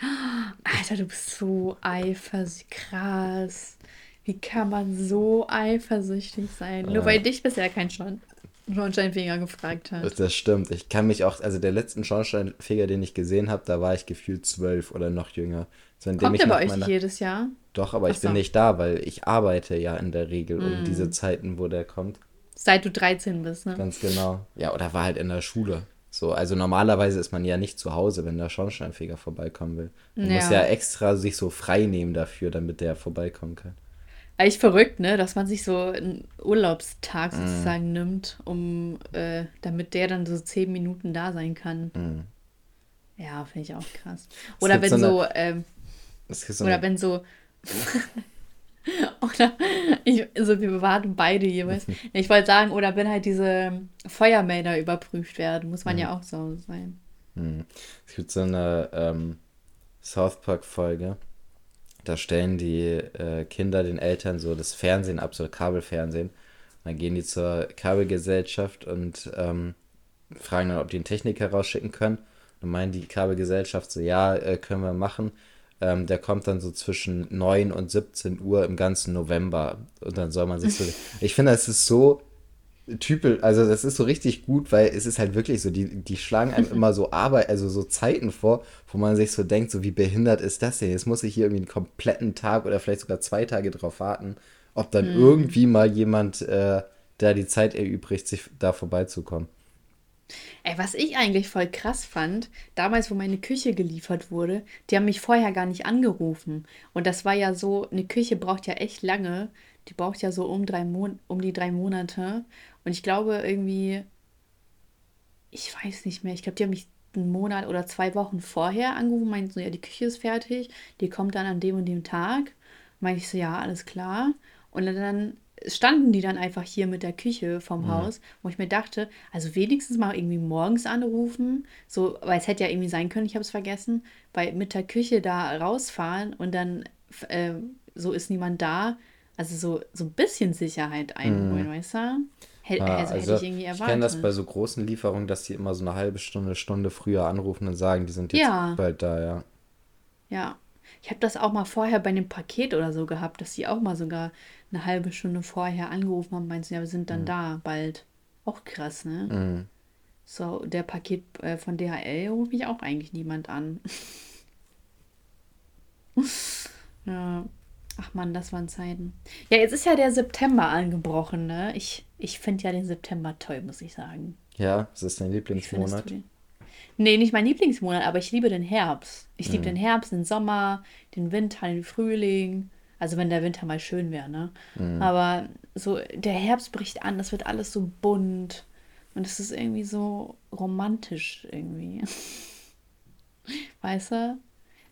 Alter, du bist so eifersüchtig. Krass. Wie kann man so eifersüchtig sein? Ja. Nur weil dich bisher kein Schorn Schornsteinfeger gefragt hat. Das stimmt. Ich kann mich auch, also der letzten Schornsteinfeger, den ich gesehen habe, da war ich gefühlt zwölf oder noch jünger. So, Kommt der bei euch meiner... jedes Jahr? Doch, aber ich so. bin nicht da, weil ich arbeite ja in der Regel mm. um diese Zeiten, wo der kommt. Seit du 13 bist, ne? Ganz genau. Ja, oder war halt in der Schule. So, also normalerweise ist man ja nicht zu Hause, wenn der Schornsteinfeger vorbeikommen will. Man ja. muss ja extra sich so frei nehmen dafür, damit der vorbeikommen kann. Eigentlich verrückt, ne? Dass man sich so einen Urlaubstag mm. sozusagen mm. nimmt, um äh, damit der dann so zehn Minuten da sein kann. Mm. Ja, finde ich auch krass. Oder wenn so, eine, so ähm, so oder wenn so oder ich, also wir warten beide jeweils. Ich wollte sagen, oder wenn halt diese Feuermelder überprüft werden, muss man mhm. ja auch so sein. Mhm. Es gibt so eine ähm, South Park-Folge, da stellen die äh, Kinder den Eltern so das Fernsehen ab, so Kabelfernsehen. Und dann gehen die zur Kabelgesellschaft und ähm, fragen dann, ob die einen Techniker rausschicken können. Und meinen die Kabelgesellschaft so, ja, äh, können wir machen Ähm, der kommt dann so zwischen 9 und 17 Uhr im ganzen November. Und dann soll man sich so. ich finde, das ist so typisch, also das ist so richtig gut, weil es ist halt wirklich so, die, die schlagen einem immer so Arbeit, also so Zeiten vor, wo man sich so denkt, so wie behindert ist das denn? Jetzt muss ich hier irgendwie einen kompletten Tag oder vielleicht sogar zwei Tage drauf warten, ob dann hm. irgendwie mal jemand äh, da die Zeit erübrigt, sich da vorbeizukommen. Ey, was ich eigentlich voll krass fand, damals, wo meine Küche geliefert wurde, die haben mich vorher gar nicht angerufen. Und das war ja so, eine Küche braucht ja echt lange. Die braucht ja so um, drei Mon um die drei Monate. Und ich glaube irgendwie, ich weiß nicht mehr, ich glaube, die haben mich einen Monat oder zwei Wochen vorher angerufen, meinten so, ja, die Küche ist fertig, die kommt dann an dem und dem Tag. Meinte ich so, ja, alles klar. Und dann standen die dann einfach hier mit der Küche vom mhm. Haus, wo ich mir dachte, also wenigstens mal irgendwie morgens anrufen, so, weil es hätte ja irgendwie sein können, ich habe es vergessen, weil mit der Küche da rausfahren und dann äh, so ist niemand da, also so, so ein bisschen Sicherheit einholen, mhm. weißt du? Hätt, ah, also, also hätte ich irgendwie erwartet. Ich kenne das bei so großen Lieferungen, dass die immer so eine halbe Stunde, Stunde früher anrufen und sagen, die sind jetzt ja. bald da, ja. Ja. Ich habe das auch mal vorher bei einem Paket oder so gehabt, dass die auch mal sogar eine halbe Stunde vorher angerufen haben, meinst du, ja, wir sind dann mhm. da bald. Auch krass, ne? Mhm. So, der Paket äh, von DHL ruft mich auch eigentlich niemand an. ja. Ach man, das waren Zeiten. Ja, jetzt ist ja der September angebrochen, ne? Ich, ich finde ja den September toll, muss ich sagen. Ja, das ist dein Lieblingsmonat. Nee, nicht mein Lieblingsmonat, aber ich liebe den Herbst. Ich liebe mhm. den Herbst, den Sommer, den Winter, den Frühling. Also wenn der Winter mal schön wäre, ne? Mhm. Aber so, der Herbst bricht an, das wird alles so bunt. Und es ist irgendwie so romantisch irgendwie. Weißt du?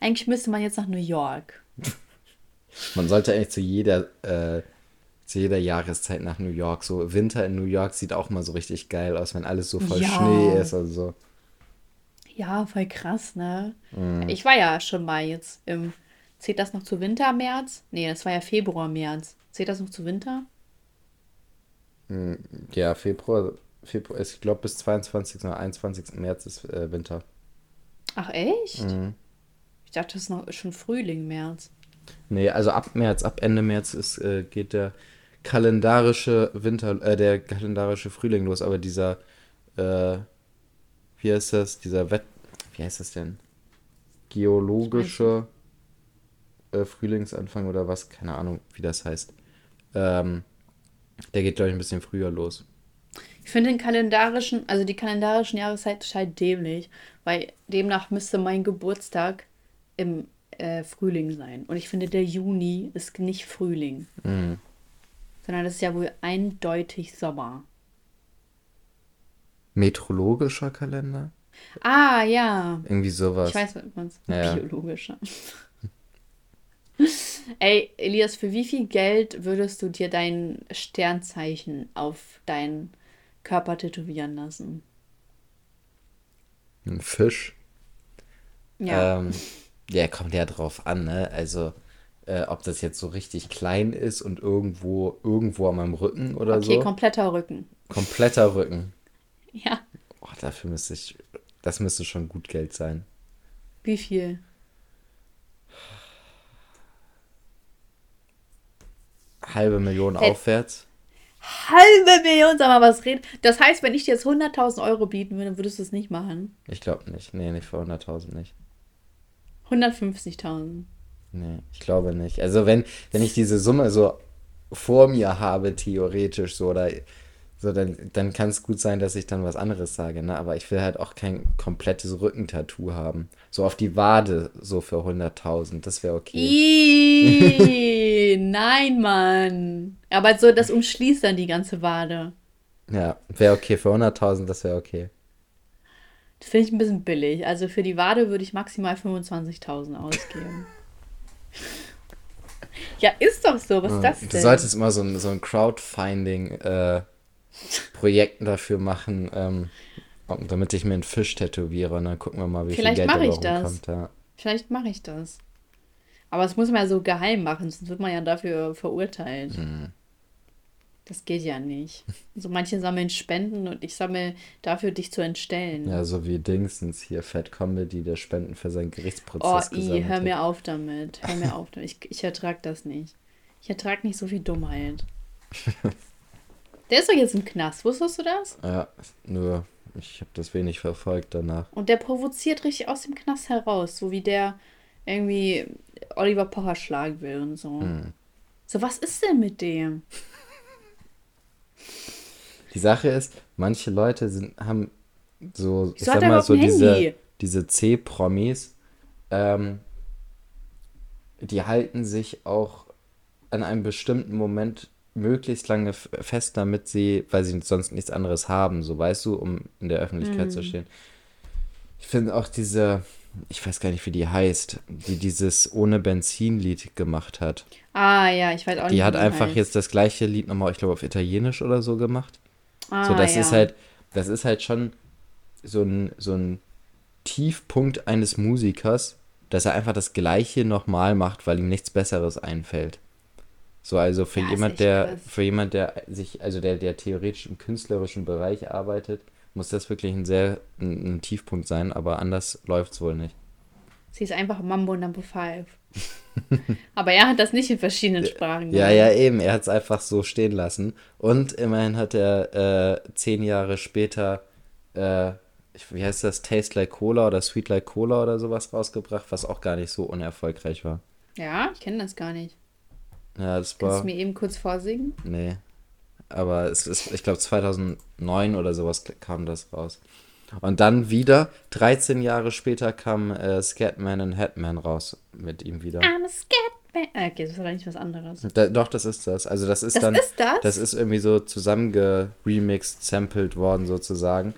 Eigentlich müsste man jetzt nach New York. Man sollte eigentlich zu jeder, äh, zu jeder Jahreszeit nach New York. So Winter in New York sieht auch mal so richtig geil aus, wenn alles so voll ja. Schnee ist. Also. Ja, voll krass, ne? Mhm. Ich war ja schon mal jetzt im Zählt das noch zu Winter, März? Nee, das war ja Februar, März. Zählt das noch zu Winter? Hm, ja, Februar, Februar ich glaube bis 22. oder 21. März ist äh, Winter. Ach echt? Mhm. Ich dachte, das ist noch schon Frühling, März. Nee, also ab März, ab Ende März ist, äh, geht der kalendarische Winter, äh, der kalendarische Frühling los, aber dieser, äh, wie heißt das, dieser Wett, wie heißt das denn? Geologische äh, Frühlingsanfang oder was, keine Ahnung, wie das heißt. Ähm, der geht, glaube ich, ein bisschen früher los. Ich finde den kalendarischen, also die kalendarischen Jahreszeit total dämlich, weil demnach müsste mein Geburtstag im äh, Frühling sein. Und ich finde, der Juni ist nicht Frühling, mhm. sondern das ist ja wohl eindeutig Sommer. Metrologischer Kalender? Ah, ja. Irgendwie sowas. Ich weiß, was man ja. biologischer. Ey, Elias, für wie viel Geld würdest du dir dein Sternzeichen auf deinen Körper tätowieren lassen? Ein Fisch. Ja. Ähm, ja, kommt ja drauf an, ne? Also, äh, ob das jetzt so richtig klein ist und irgendwo, irgendwo an meinem Rücken oder okay, so. Okay, kompletter Rücken. Kompletter Rücken. Ja. Oh, dafür müsste ich, das müsste schon gut Geld sein. Wie viel? halbe Million Hätt aufwärts. Halbe Million, sag mal, was redet. Das heißt, wenn ich dir jetzt 100.000 Euro bieten würde, würdest du es nicht machen? Ich glaube nicht. Nee, nicht für 100.000 nicht. 150.000. Nee, ich glaube nicht. Also wenn, wenn ich diese Summe so vor mir habe, theoretisch so, oder so, dann, dann kann es gut sein, dass ich dann was anderes sage, ne? Aber ich will halt auch kein komplettes Rückentattoo haben. So auf die Wade, so für 100.000, das wäre okay. Iii, nein, Mann. Aber so, das umschließt dann die ganze Wade. Ja, wäre okay. Für 100.000, das wäre okay. Das finde ich ein bisschen billig. Also für die Wade würde ich maximal 25.000 ausgeben. ja, ist doch so. Was ist das denn? Du solltest immer so ein, so ein Crowdfinding äh, Projekten dafür machen, ähm, damit ich mir einen Fisch tätowiere und dann gucken wir mal, wie Vielleicht viel Geld dabei rumkommt. Ja. Vielleicht mache ich das. Aber das muss man ja so geheim machen, sonst wird man ja dafür verurteilt. Mhm. Das geht ja nicht. So manche sammeln Spenden und ich sammle dafür, dich zu entstellen. Ja, so wie Dingsens hier, Fat Comedy, der Spenden für seinen Gerichtsprozess oh, i, hör mir auf damit. Hör mir auf damit. Ich, ich ertrag das nicht. Ich ertrag nicht so viel Dummheit. der ist doch jetzt im Knast, wusstest du das? Ja, nur ich habe das wenig verfolgt danach. Und der provoziert richtig aus dem Knast heraus, so wie der irgendwie Oliver Pocher schlagen will und so. Hm. So, was ist denn mit dem? Die Sache ist, manche Leute sind, haben so, ich sag mal, so diese, diese C-Promis, ähm, die halten sich auch an einem bestimmten Moment möglichst lange fest, damit sie, weil sie sonst nichts anderes haben, so weißt du, um in der Öffentlichkeit mm. zu hm. stehen. Ich finde auch diese, ich weiß gar nicht, wie die heißt, die dieses Ohne Benzin-Lied gemacht hat. Ah, ja, ich weiß auch nicht. Die hat einfach heißt. jetzt das gleiche Lied nochmal, ich glaube, auf Italienisch oder so gemacht. Ah, so, das ja. ist halt, das ist halt schon so ein, so ein Tiefpunkt eines Musikers, dass er einfach das Gleiche nochmal macht, weil ihm nichts Besseres einfällt. So, also für ja, jemand, der, krass. für jemand, der sich, also der, der theoretisch im künstlerischen Bereich arbeitet, muss das wirklich ein sehr ein, ein Tiefpunkt sein, aber anders läuft es wohl nicht. Sie ist einfach Mambo Number 5. aber er hat das nicht in verschiedenen Sprachen gemacht. Ja, ja, eben. Er hat es einfach so stehen lassen. Und immerhin hat er äh, zehn Jahre später, äh, wie heißt das, Taste Like Cola oder Sweet Like Cola oder sowas rausgebracht, was auch gar nicht so unerfolgreich war. Ja, ich kenne das gar nicht. Ja, das war. Kannst du mir eben kurz vorsingen? Nee. Aber es ist, ich glaube, 2009 oder sowas kam das raus. Und dann wieder, 13 Jahre später, kam äh, Scatman und Headman raus mit ihm wieder. I'm a Scatman. Ah, okay, das doch nicht was anderes. Da, doch, das ist das. Also das ist das dann. Ist das? das ist irgendwie so zusammengeremixed, sampled worden sozusagen.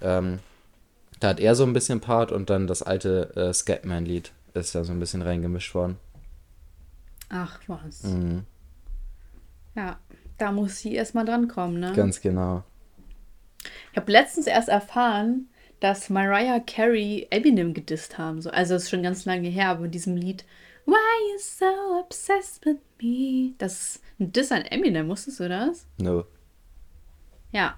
Ähm, da hat er so ein bisschen Part und dann das alte äh, Scatman-Lied ist da so ein bisschen reingemischt worden. Ach was. Mhm. Ja, da muss sie erstmal drankommen, ne? Ganz genau. Ich habe letztens erst erfahren, dass Mariah Carey Eminem gedisst haben. So. Also, das ist schon ganz lange her, aber in diesem Lied Why you so obsessed with me? Das ist ein Diss an Eminem, wusstest du das? No. Ja.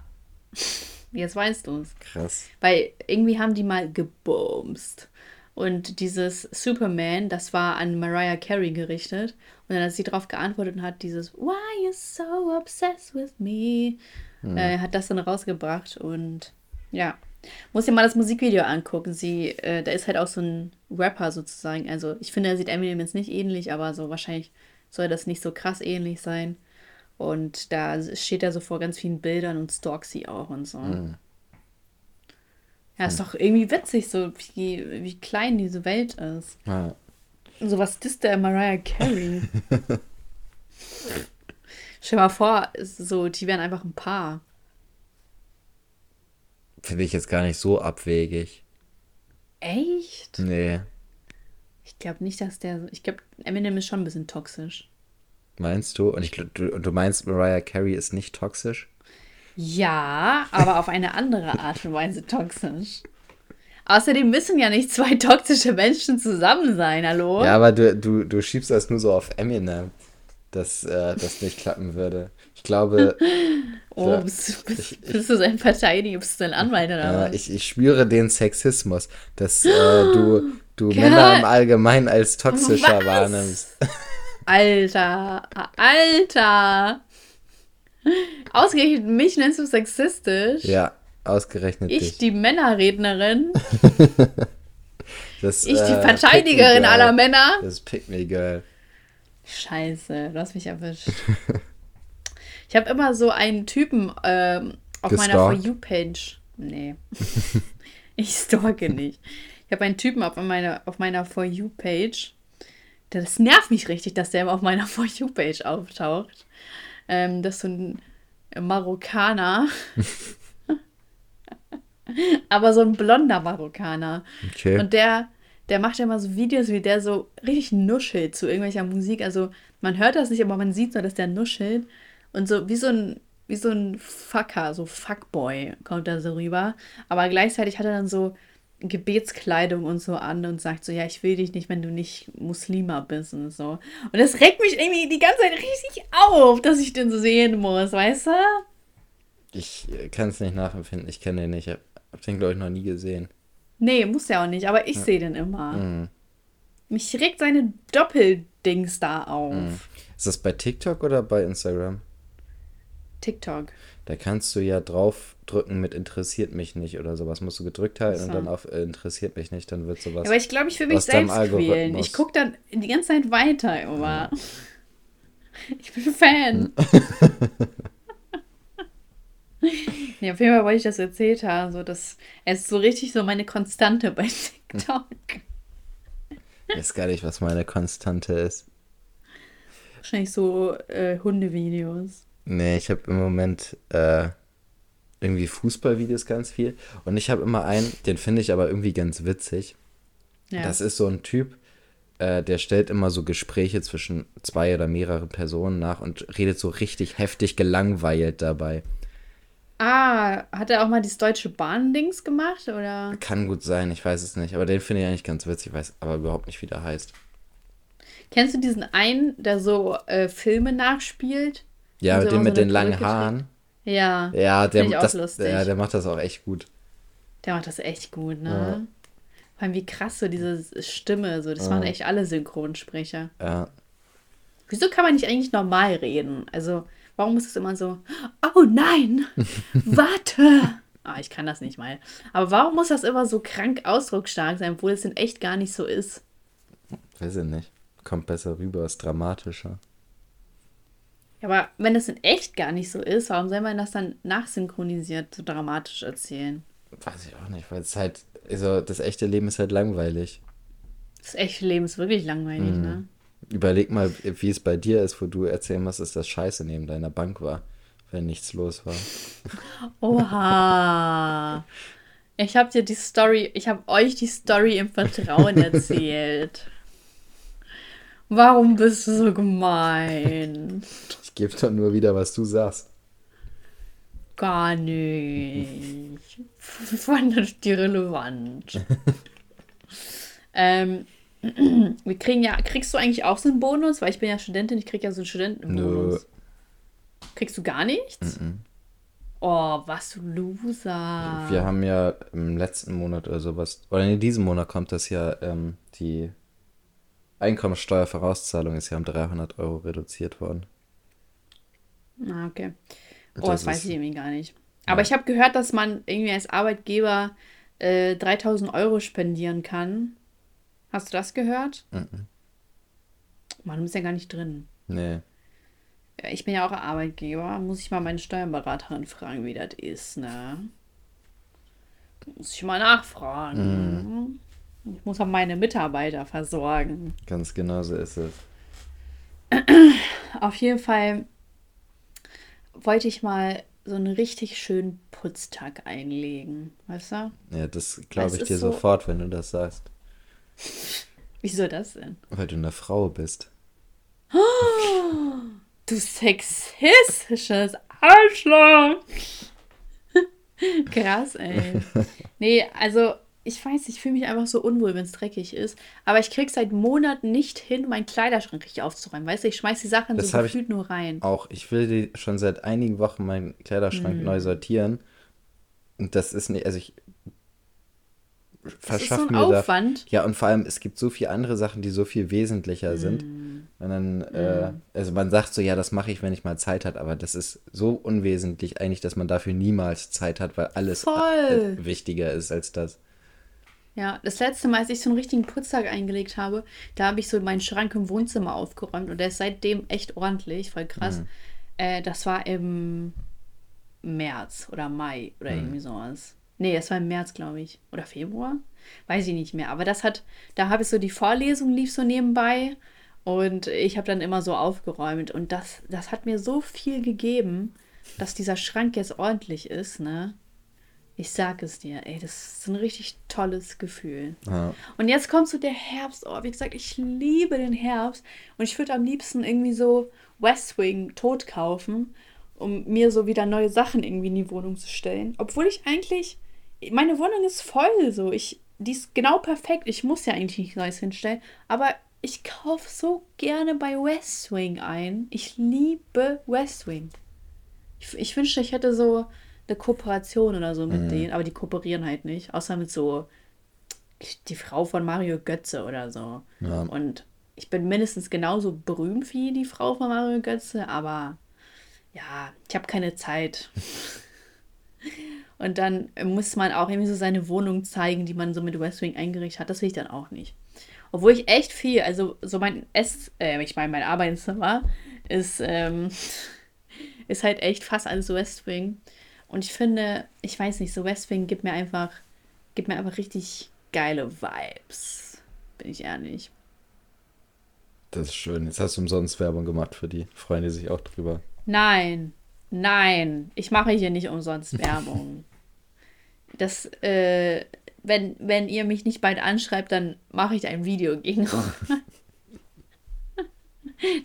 Jetzt weißt du es. Krass. Weil irgendwie haben die mal gebumst. Und dieses Superman, das war an Mariah Carey gerichtet. Und dann hat sie darauf geantwortet und hat dieses Why you so obsessed with me? Hm. Äh, hat das dann rausgebracht. Und ja, muss dir mal das Musikvideo angucken. Sie, äh, da ist halt auch so ein Rapper sozusagen. Also ich finde, er sieht Eminem jetzt nicht ähnlich, aber so wahrscheinlich soll das nicht so krass ähnlich sein. Und da steht er so vor ganz vielen Bildern und stalkt sie auch und so. Hm. Ja, ist doch irgendwie witzig, so wie, wie klein diese Welt ist. Ja. So was ist der Mariah Carey? Stell dir mal vor, so, die wären einfach ein Paar. Finde ich jetzt gar nicht so abwegig. Echt? Nee. Ich glaube nicht, dass der. Ich glaube, Eminem ist schon ein bisschen toxisch. Meinst du? Und, ich, du, und du meinst, Mariah Carey ist nicht toxisch? Ja, aber auf eine andere Art und Weise toxisch. Außerdem müssen ja nicht zwei toxische Menschen zusammen sein, hallo? Ja, aber du, du, du schiebst das nur so auf Eminem, dass äh, das nicht klappen würde. Ich glaube. oh, bist, bist, bist, du sein Verteidiger? Bist du ein Anwalt oder ja, was? Ich, ich spüre den Sexismus, dass äh, du, du Männer im Allgemeinen als toxischer was? wahrnimmst. Alter, Alter. Ausgerechnet mich nennst du sexistisch? Ja, ausgerechnet ich, dich. Ich, die Männerrednerin. das, ich, die äh, Verteidigerin aller Männer. Das Pick Me Girl. Scheiße, du hast mich erwischt. ich habe immer so einen Typen ähm, auf Gestalkt. meiner For You-Page. Nee. ich stalke nicht. Ich habe einen Typen auf meiner, auf meiner For You-Page. Das nervt mich richtig, dass der immer auf meiner For You-Page auftaucht. Ähm, das ist so ein Marokkaner. Aber so ein blonder Marokkaner. Okay. Und der, der macht ja immer so Videos, wie der so richtig nuschelt zu irgendwelcher Musik. Also man hört das nicht, aber man sieht so, dass der nuschelt. Und so wie so ein, wie so ein Fucker, so Fuckboy kommt da so rüber. Aber gleichzeitig hat er dann so Gebetskleidung und so an und sagt so, ja, ich will dich nicht, wenn du nicht Muslima bist und so. Und das regt mich irgendwie die ganze Zeit richtig auf, dass ich den so sehen muss, weißt du? Ich äh, kann es nicht nachempfinden, ich kenne den nicht. Ich habe den, glaube ich, noch nie gesehen. Nee, muss ja auch nicht, aber ich ja. sehe den immer. Mhm. Mich regt seine Doppeldings da auf. Mhm. Ist das bei TikTok oder bei Instagram? TikTok. Da kannst du ja draufdrücken mit interessiert mich nicht oder sowas. Musst du gedrückt halten so. und dann auf äh, interessiert mich nicht, dann wird sowas. aber ich glaube, ich will mich selbst quälen. Ich gucke dann die ganze Zeit weiter immer. Ja. Ich bin Fan. ja, auf jeden Fall wollte ich das erzählt haben. So, dass es ist so richtig so meine Konstante bei TikTok. Ich weiß gar nicht, was meine Konstante ist. Wahrscheinlich so äh, Hundevideos. Nee, ich habe im Moment äh, irgendwie Fußballvideos ganz viel. Und ich habe immer einen, den finde ich aber irgendwie ganz witzig. Ja. Das ist so ein Typ, äh, der stellt immer so Gespräche zwischen zwei oder mehreren Personen nach und redet so richtig heftig gelangweilt dabei. Ah, hat er auch mal dieses Deutsche Bahn-Dings gemacht, oder? Kann gut sein, ich weiß es nicht. Aber den finde ich eigentlich ganz witzig, weiß aber überhaupt nicht, wie der heißt. Kennst du diesen einen, der so äh, Filme nachspielt? Ja, mit so den langen Haaren. Ja. Ja, der, das, ja, der macht das auch echt gut. Der macht das echt gut, ne? Ja. Vor allem wie krass so diese Stimme, so das ja. machen echt alle Synchronsprecher. Ja. Wieso kann man nicht eigentlich normal reden? Also, warum ist es immer so, oh nein, warte. Ah, ich kann das nicht mal. Aber warum muss das immer so krank ausdrucksstark sein, obwohl es in echt gar nicht so ist? Weiß ich nicht. Kommt besser rüber, ist dramatischer. Ja, aber wenn das in echt gar nicht so ist, warum soll man das dann nachsynchronisiert so dramatisch erzählen? Weiß ich auch nicht, weil es halt, also das echte Leben ist halt langweilig. Das echte Leben ist wirklich langweilig, mhm. ne? Überleg mal, wie es bei dir ist, wo du erzählen musst, dass das Scheiße neben deiner Bank war, wenn nichts los war. Oha! Ich habe dir die Story, ich habe euch die Story im Vertrauen erzählt. Warum bist du so gemein? Ich gebe doch nur wieder, was du sagst. Gar nicht. Ich fand das irrelevant. ähm, wir kriegen ja, kriegst du eigentlich auch so einen Bonus? Weil ich bin ja Studentin, ich krieg ja so einen Studentenbonus. Nö. Kriegst du gar nichts? Mm Oh, was du Loser. Wir haben ja im letzten Monat oder sowas, oder in diesem Monat kommt das ja, ähm, die Einkommensteuervorauszahlung ist ja um 300 Euro reduziert worden. Ah, okay. Oh, das, das weiß ich irgendwie gar nicht. Aber ja. ich habe gehört, dass man irgendwie als Arbeitgeber äh, 3000 Euro spendieren kann. Hast du das gehört? Mhm. Mann, du bist ja gar nicht drin. Nee. Ich bin ja auch Arbeitgeber. Muss ich mal meine Steuerberaterin fragen, wie das ist, ne? Muss ich mal nachfragen. Mhm. Ich muss auch meine Mitarbeiter versorgen. Ganz genau so ist es. Auf jeden Fall wollte ich mal so einen richtig schönen Putztag einlegen, weißt du? Ja, das glaube ich dir so sofort, wenn du das sagst. Wieso das denn? Weil du eine Frau bist. Oh, du sexistisches Arschloch! Krass, ey. Nee, also ich weiß, ich fühle mich einfach so unwohl, wenn es dreckig ist. Aber ich kriege seit Monaten nicht hin, meinen Kleiderschrank richtig aufzuräumen. Weißt du, ich schmeiße die Sachen das so gefühlt nur rein. Auch, ich will schon seit einigen Wochen meinen Kleiderschrank mm. neu sortieren. Und das ist nicht, also ich verschaffe so mir Aufwand. da. Ja, und vor allem, es gibt so viele andere Sachen, die so viel wesentlicher mm. sind. Und dann, mm. äh, also man sagt so, ja, das mache ich, wenn ich mal Zeit habe, aber das ist so unwesentlich eigentlich, dass man dafür niemals Zeit hat, weil alles Voll. wichtiger ist als das. Ja, das letzte Mal, als ich so einen richtigen Putztag eingelegt habe, da habe ich so meinen Schrank im Wohnzimmer aufgeräumt und der ist seitdem echt ordentlich, voll krass. Mhm. Äh, das war im März oder Mai oder mhm. irgendwie sowas. Nee, das war im März, glaube ich. Oder Februar? Weiß ich nicht mehr. Aber das hat, da habe ich so die Vorlesung lief so nebenbei und ich habe dann immer so aufgeräumt und das, das hat mir so viel gegeben, dass dieser Schrank jetzt ordentlich ist, ne? Ich sag es dir, ey, das ist ein richtig tolles Gefühl. Ja. Und jetzt kommt so der Herbst. Oh, wie gesagt, ich liebe den Herbst. Und ich würde am liebsten irgendwie so West Wing tot kaufen, um mir so wieder neue Sachen irgendwie in die Wohnung zu stellen. Obwohl ich eigentlich, meine Wohnung ist voll so. Ich, die ist genau perfekt. Ich muss ja eigentlich nichts Neues hinstellen. Aber ich kaufe so gerne bei West Wing ein. Ich liebe West Wing. Ich, ich wünschte, ich hätte so eine Kooperation oder so mit mhm. denen, aber die kooperieren halt nicht. Außer mit so die Frau von Mario Götze oder so. Ja. Und ich bin mindestens genauso berühmt wie die Frau von Mario Götze, aber ja, ich habe keine Zeit. Und dann muss man auch irgendwie so seine Wohnung zeigen, die man so mit West Wing eingerichtet hat. Das will ich dann auch nicht. Obwohl ich echt viel, also so mein Ess, äh, ich meine, mein Arbeitszimmer ist, ähm, ist halt echt fast alles West Wing. Und ich finde, ich weiß nicht, so West Wing gibt mir einfach, gibt mir einfach richtig geile Vibes. Bin ich ehrlich. Das ist schön. Jetzt hast du umsonst Werbung gemacht für die. Freuen die sich auch drüber. Nein, nein, ich mache hier nicht umsonst Werbung. Das, äh, wenn, wenn ihr mich nicht bald anschreibt, dann mache ich ein Video gegen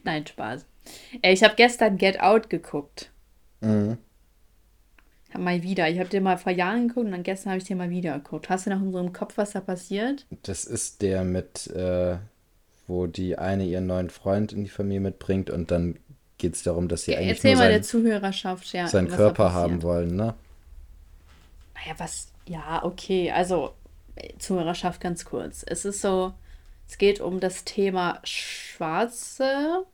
Nein, Spaß. Ich habe gestern Get Out geguckt. Mhm. Mal wieder. Ich habe dir mal vor Jahren geguckt und dann gestern habe ich dir mal wieder geguckt. Hast du noch in so einem Kopf, was da passiert? Das ist der mit, äh, wo die eine ihren neuen Freund in die Familie mitbringt und dann geht es darum, dass sie ja, eigentlich nur sein, der Zuhörerschaft, ja, seinen Körper haben wollen, ne? Naja, was, ja, okay, also Zuhörerschaft ganz kurz. Es ist so, es geht um das Thema Schwarze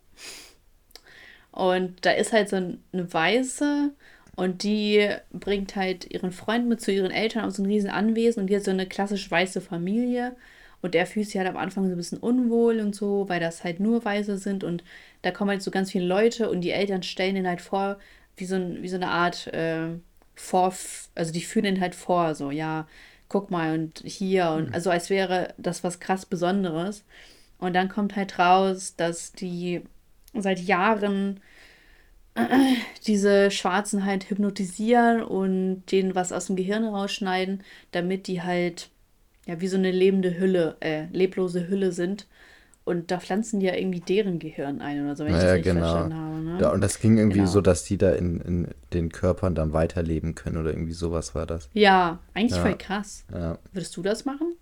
und da ist halt so eine Weiße und die bringt halt ihren Freund mit zu ihren Eltern aus einem riesen Anwesen und die hat so eine klassisch weiße Familie und der fühlt sich halt am Anfang so ein bisschen unwohl und so, weil das halt nur Weiße sind und da kommen halt so ganz viele Leute und die Eltern stellen ihn halt vor, wie so, ein, wie so eine Art äh, vor, also die führen ihn halt vor, so, ja, guck mal und hier und mhm. also als wäre das was krass Besonderes. Und dann kommt halt raus, dass die seit Jahren diese Schwarzen halt hypnotisieren und denen was aus dem Gehirn rausschneiden, damit die halt ja wie so eine lebende Hülle, äh, leblose Hülle sind. Und da pflanzen die ja irgendwie deren Gehirn ein oder so, wenn naja, ich das richtig genau. verstanden habe. Ne? Ja, und das ging irgendwie genau. so, dass die da in, in den Körpern dann weiterleben können oder irgendwie sowas war das. Ja, eigentlich ja. voll krass. Ja. Würdest du das machen?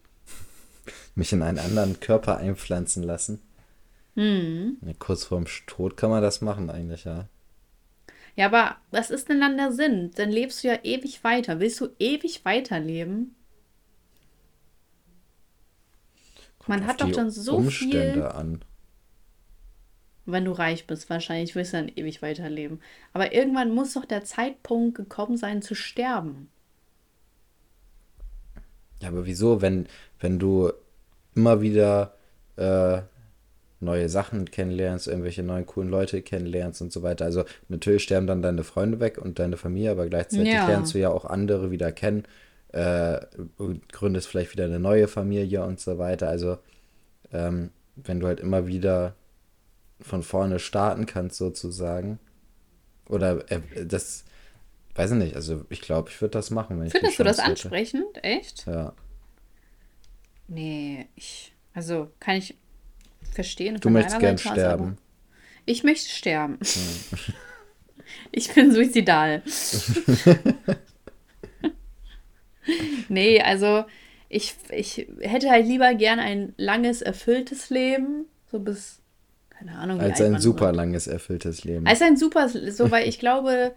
Mich in einen anderen Körper einpflanzen lassen? Hm. Ja, kurz vorm Tod kann man das machen eigentlich, ja. Ja, aber was ist denn dann der Sinn? Dann lebst du ja ewig weiter. Willst du ewig weiterleben? Man hat doch dann so Umstände viel. an. Wenn du reich bist, wahrscheinlich wirst du dann ewig weiterleben. Aber irgendwann muss doch der Zeitpunkt gekommen sein zu sterben. Ja, aber wieso, wenn, wenn du immer wieder äh, neue Sachen kennenlernst, irgendwelche neuen coolen Leute kennenlernst und so weiter. Also natürlich sterben dann deine Freunde weg und deine Familie, aber gleichzeitig ja. lernst du ja auch andere wieder kennen äh, gründest vielleicht wieder eine neue Familie und so weiter. Also ähm, wenn du halt immer wieder von vorne starten kannst sozusagen. Oder äh, das, weiß ich nicht, also ich glaube, ich würde das machen. Wenn Findest du das hätte. ansprechend? Echt? Ja. Nee, ich, also kann ich verstehen. Du möchtest gern sterben. Ich möchte sterben. Hm. ich bin suizidal. nee, also ich, ich hätte halt lieber gern ein langes, erfülltes Leben. So bis, keine Ahnung. Als ein super wird. langes, erfülltes Leben. Als ein super, so, weil ich glaube,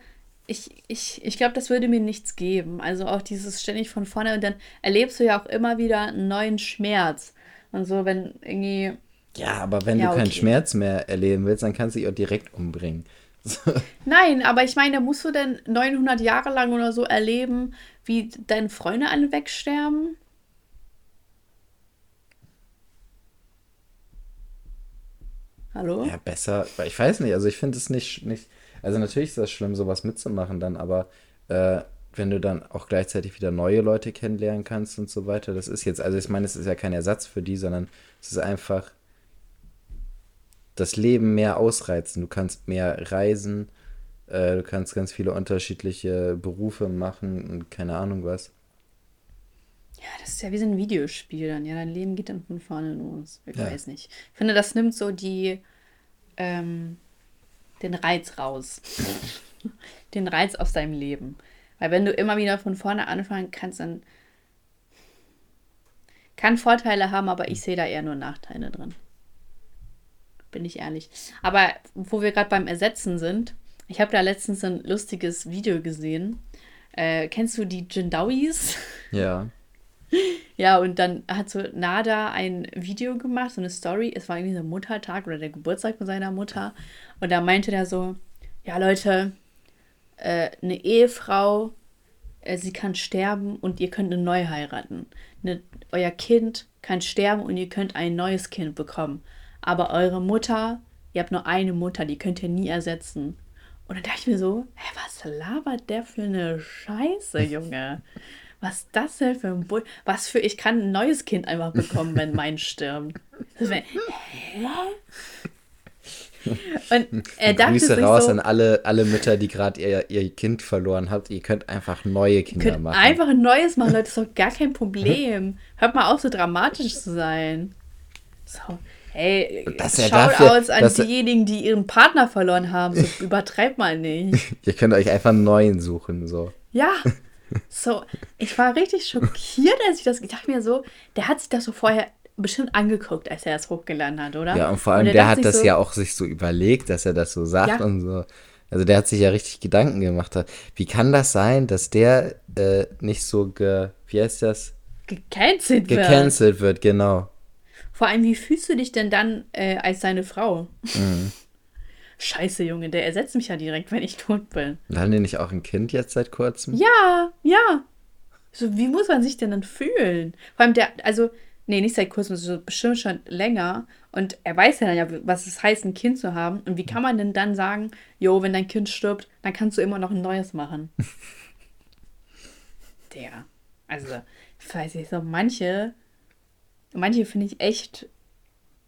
ich, ich, ich glaube, das würde mir nichts geben. Also auch dieses ständig von vorne und dann erlebst du ja auch immer wieder einen neuen Schmerz. Und so, wenn irgendwie. Ja, aber wenn ja, du keinen okay. Schmerz mehr erleben willst, dann kannst du dich auch direkt umbringen. Nein, aber ich meine, musst du denn 900 Jahre lang oder so erleben, wie deine Freunde alle wegsterben? Hallo? Ja, besser. Ich weiß nicht, also ich finde es nicht, nicht. Also natürlich ist das schlimm, sowas mitzumachen dann, aber äh, wenn du dann auch gleichzeitig wieder neue Leute kennenlernen kannst und so weiter, das ist jetzt, also ich meine, es ist ja kein Ersatz für die, sondern es ist einfach das Leben mehr ausreizen. Du kannst mehr reisen, äh, du kannst ganz viele unterschiedliche Berufe machen und keine Ahnung was. Ja, das ist ja wie so ein Videospiel dann. Ja, dein Leben geht dann von vorne los. Ich ja. weiß nicht. Ich finde, das nimmt so die, ähm, den Reiz raus. den Reiz aus deinem Leben. Weil wenn du immer wieder von vorne anfangen kannst, dann Kann Vorteile haben, aber ich sehe da eher nur Nachteile drin. Bin ich ehrlich. Aber wo wir gerade beim Ersetzen sind, ich habe da letztens ein lustiges Video gesehen. Äh, kennst du die Jindawis? Ja. Ja, und dann hat so Nada ein Video gemacht, so eine Story. Es war irgendwie so Muttertag oder der Geburtstag von seiner Mutter. Und da meinte der so: Ja, Leute, äh, eine Ehefrau, äh, sie kann sterben und ihr könnt eine neue heiraten. Ne, euer Kind kann sterben und ihr könnt ein neues Kind bekommen. Aber eure Mutter, ihr habt nur eine Mutter, die könnt ihr nie ersetzen. Und dann dachte ich mir so, hä, was labert der für eine Scheiße, Junge? Was ist das denn für ein Bull? Was für, ich kann ein neues Kind einfach bekommen, wenn mein stirbt. Das wär, hä? Und er dachte Grüße sich raus so, an alle, alle Mütter, die gerade ihr, ihr Kind verloren habt. Ihr könnt einfach neue Kinder könnt machen. Einfach ein neues machen, Leute. Das ist doch gar kein Problem. Hört mal auf, so dramatisch zu sein. So. Hey, Shoutouts an diejenigen, die ihren Partner verloren haben. So, übertreibt mal nicht. Ihr könnt euch einfach einen neuen suchen. So. Ja. So, ich war richtig schockiert, als ich das. Ich dachte mir so, der hat sich das so vorher bestimmt angeguckt, als er es hochgeladen hat, oder? Ja, und vor allem, und der, der hat das so, ja auch sich so überlegt, dass er das so sagt ja. und so. Also der hat sich ja richtig Gedanken gemacht. Wie kann das sein, dass der äh, nicht so ge, wie heißt das? Gecancelt wird. Gecancelt wird, genau. Vor allem, wie fühlst du dich denn dann äh, als seine Frau? Mhm. Scheiße, Junge, der ersetzt mich ja direkt, wenn ich tot bin. Und haben die nicht auch ein Kind jetzt seit kurzem? Ja, ja. So, wie muss man sich denn dann fühlen? Vor allem der, also, nee, nicht seit kurzem, so bestimmt schon länger. Und er weiß ja dann ja, was es heißt, ein Kind zu haben. Und wie kann man denn dann sagen, jo, wenn dein Kind stirbt, dann kannst du immer noch ein neues machen? der. Also, ich weiß nicht, so manche Manche finde ich echt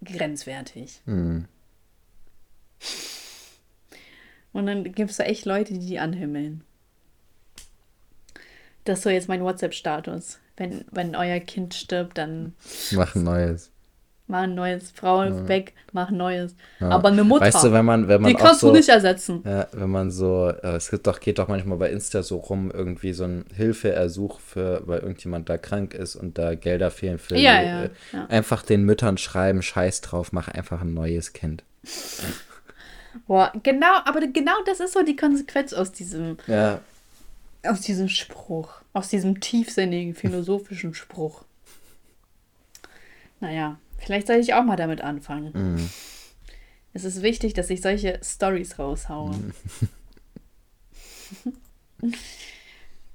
grenzwertig. Mhm. Und dann gibt es da echt Leute, die die anhimmeln. Das ist so jetzt mein WhatsApp-Status. Wenn, wenn euer Kind stirbt, dann. Mach ein neues mach ein neues, Frau ja. weg, mach ein neues. Ja. Aber eine Mutter, weißt du, wenn man, wenn man die kannst so, du nicht ersetzen. Ja, wenn man so, äh, es gibt doch, geht doch manchmal bei Insta so rum, irgendwie so ein Hilfeersuch für, weil irgendjemand da krank ist und da Gelder fehlen für ja, die, ja, äh, ja. einfach den Müttern schreiben, scheiß drauf, mach einfach ein neues Kind. Boah, genau, aber genau das ist so die Konsequenz aus diesem, ja. aus diesem Spruch, aus diesem tiefsinnigen, philosophischen Spruch. Naja, Vielleicht soll ich auch mal damit anfangen. Mm. Es ist wichtig, dass ich solche Stories raushaue. Mm.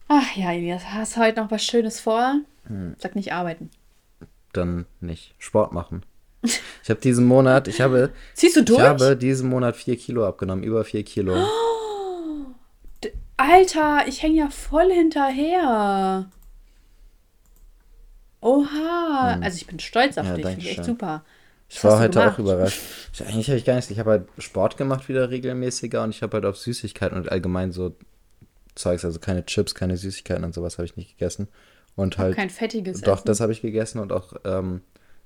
Ach ja, Elias, hast du heute noch was Schönes vor? Mm. Sag nicht arbeiten. Dann nicht. Sport machen. Ich habe diesen Monat, ich habe. Ziehst du durch? Ich habe diesen Monat vier Kilo abgenommen, über vier Kilo. Oh, Alter, ich hänge ja voll hinterher. Oha, hm. also ich bin stolz auf ja, dich, finde ich echt super. ich war heute auch überrascht. Ich, eigentlich habe ich gar nichts. Ich habe halt Sport gemacht wieder regelmäßiger und ich habe halt auf Süßigkeiten und allgemein so Zeugs, also keine Chips, keine Süßigkeiten und sowas habe ich nicht gegessen. Und halt. Kein fettiges Doch, Essen. das habe ich gegessen und auch ähm,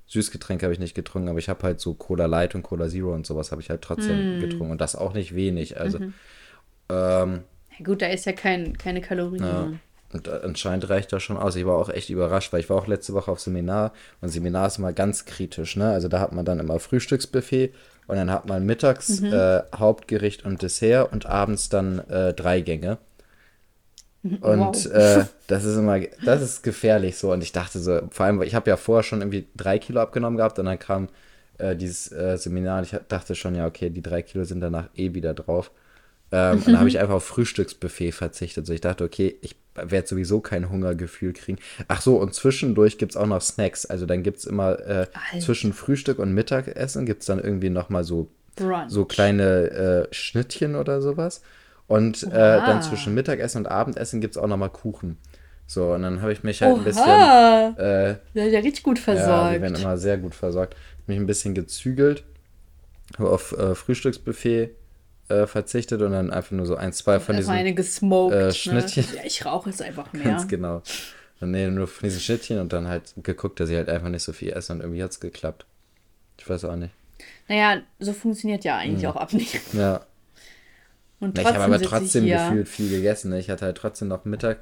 Süßgetränke habe ich nicht getrunken, aber ich habe halt so Cola Light und Cola Zero und sowas habe ich halt trotzdem mm. getrunken und das auch nicht wenig. Also. Mhm. Ähm, ja, gut, da ist ja kein, keine Kalorien. Ja. Und anscheinend reicht das schon aus. Ich war auch echt überrascht, weil ich war auch letzte Woche auf Seminar und Seminar ist immer ganz kritisch. Ne? Also da hat man dann immer Frühstücksbuffet und dann hat man mittags mhm. äh, Hauptgericht und Dessert und abends dann äh, drei Gänge. Und wow. äh, das ist immer, das ist gefährlich so. Und ich dachte so, vor allem, ich habe ja vorher schon irgendwie drei Kilo abgenommen gehabt und dann kam äh, dieses äh, Seminar und ich dachte schon, ja, okay, die drei Kilo sind danach eh wieder drauf. Ähm, und dann habe ich einfach auf Frühstücksbuffet verzichtet. So, ich dachte, okay, ich werde sowieso kein Hungergefühl kriegen. Ach so, und zwischendurch gibt es auch noch Snacks. Also dann gibt es immer äh, zwischen Frühstück und Mittagessen gibt es dann irgendwie noch mal so, so kleine äh, Schnittchen oder sowas. Und äh, dann zwischen Mittagessen und Abendessen gibt es auch noch mal Kuchen. So, und dann habe ich mich halt Oha. ein bisschen. Äh, ja, ja, richtig gut versorgt. Ja, wir werden immer sehr gut versorgt. Mich ein bisschen gezügelt. Habe auf äh, Frühstücksbuffet äh, verzichtet und dann einfach nur so ein, zwei von diesen eine gesmoked, äh, ne? Schnittchen. Ne? Ja, ich rauche es einfach mehr. Ganz genau. Und nee, nur von diesen Schnittchen und dann halt geguckt, dass ich halt einfach nicht so viel esse und irgendwie hat es geklappt. Ich weiß auch nicht. Naja, so funktioniert ja eigentlich mhm. auch Abnehmen. Ja. Und trotzdem ich habe aber trotzdem gefühlt viel gegessen. Ne? Ich hatte halt trotzdem noch Mittag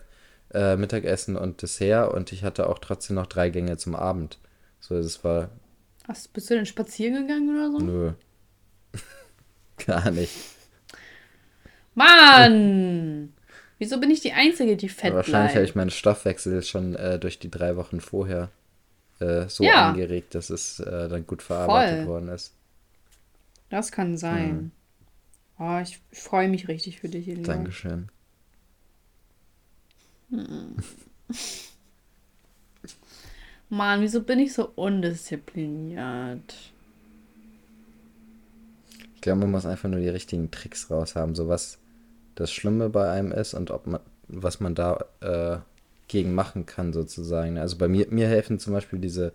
äh, Mittagessen und Dessert und ich hatte auch trotzdem noch drei Gänge zum Abend. So, das war. Hast, bist du denn spazieren gegangen oder so? Nö. Gar nicht. Mann! Wieso bin ich die Einzige, die fett Wahrscheinlich habe ich meinen Stoffwechsel schon äh, durch die drei Wochen vorher äh, so ja. angeregt, dass es äh, dann gut verarbeitet Voll. worden ist. Das kann sein. Hm. Oh, ich freue mich richtig für dich, Elia. Dankeschön. Hm. Mann, wieso bin ich so undiszipliniert? Ich glaube, man muss einfach nur die richtigen Tricks raus haben, so was das Schlimme bei einem ist und ob man, was man da äh, gegen machen kann, sozusagen. Also bei mir, mir helfen zum Beispiel diese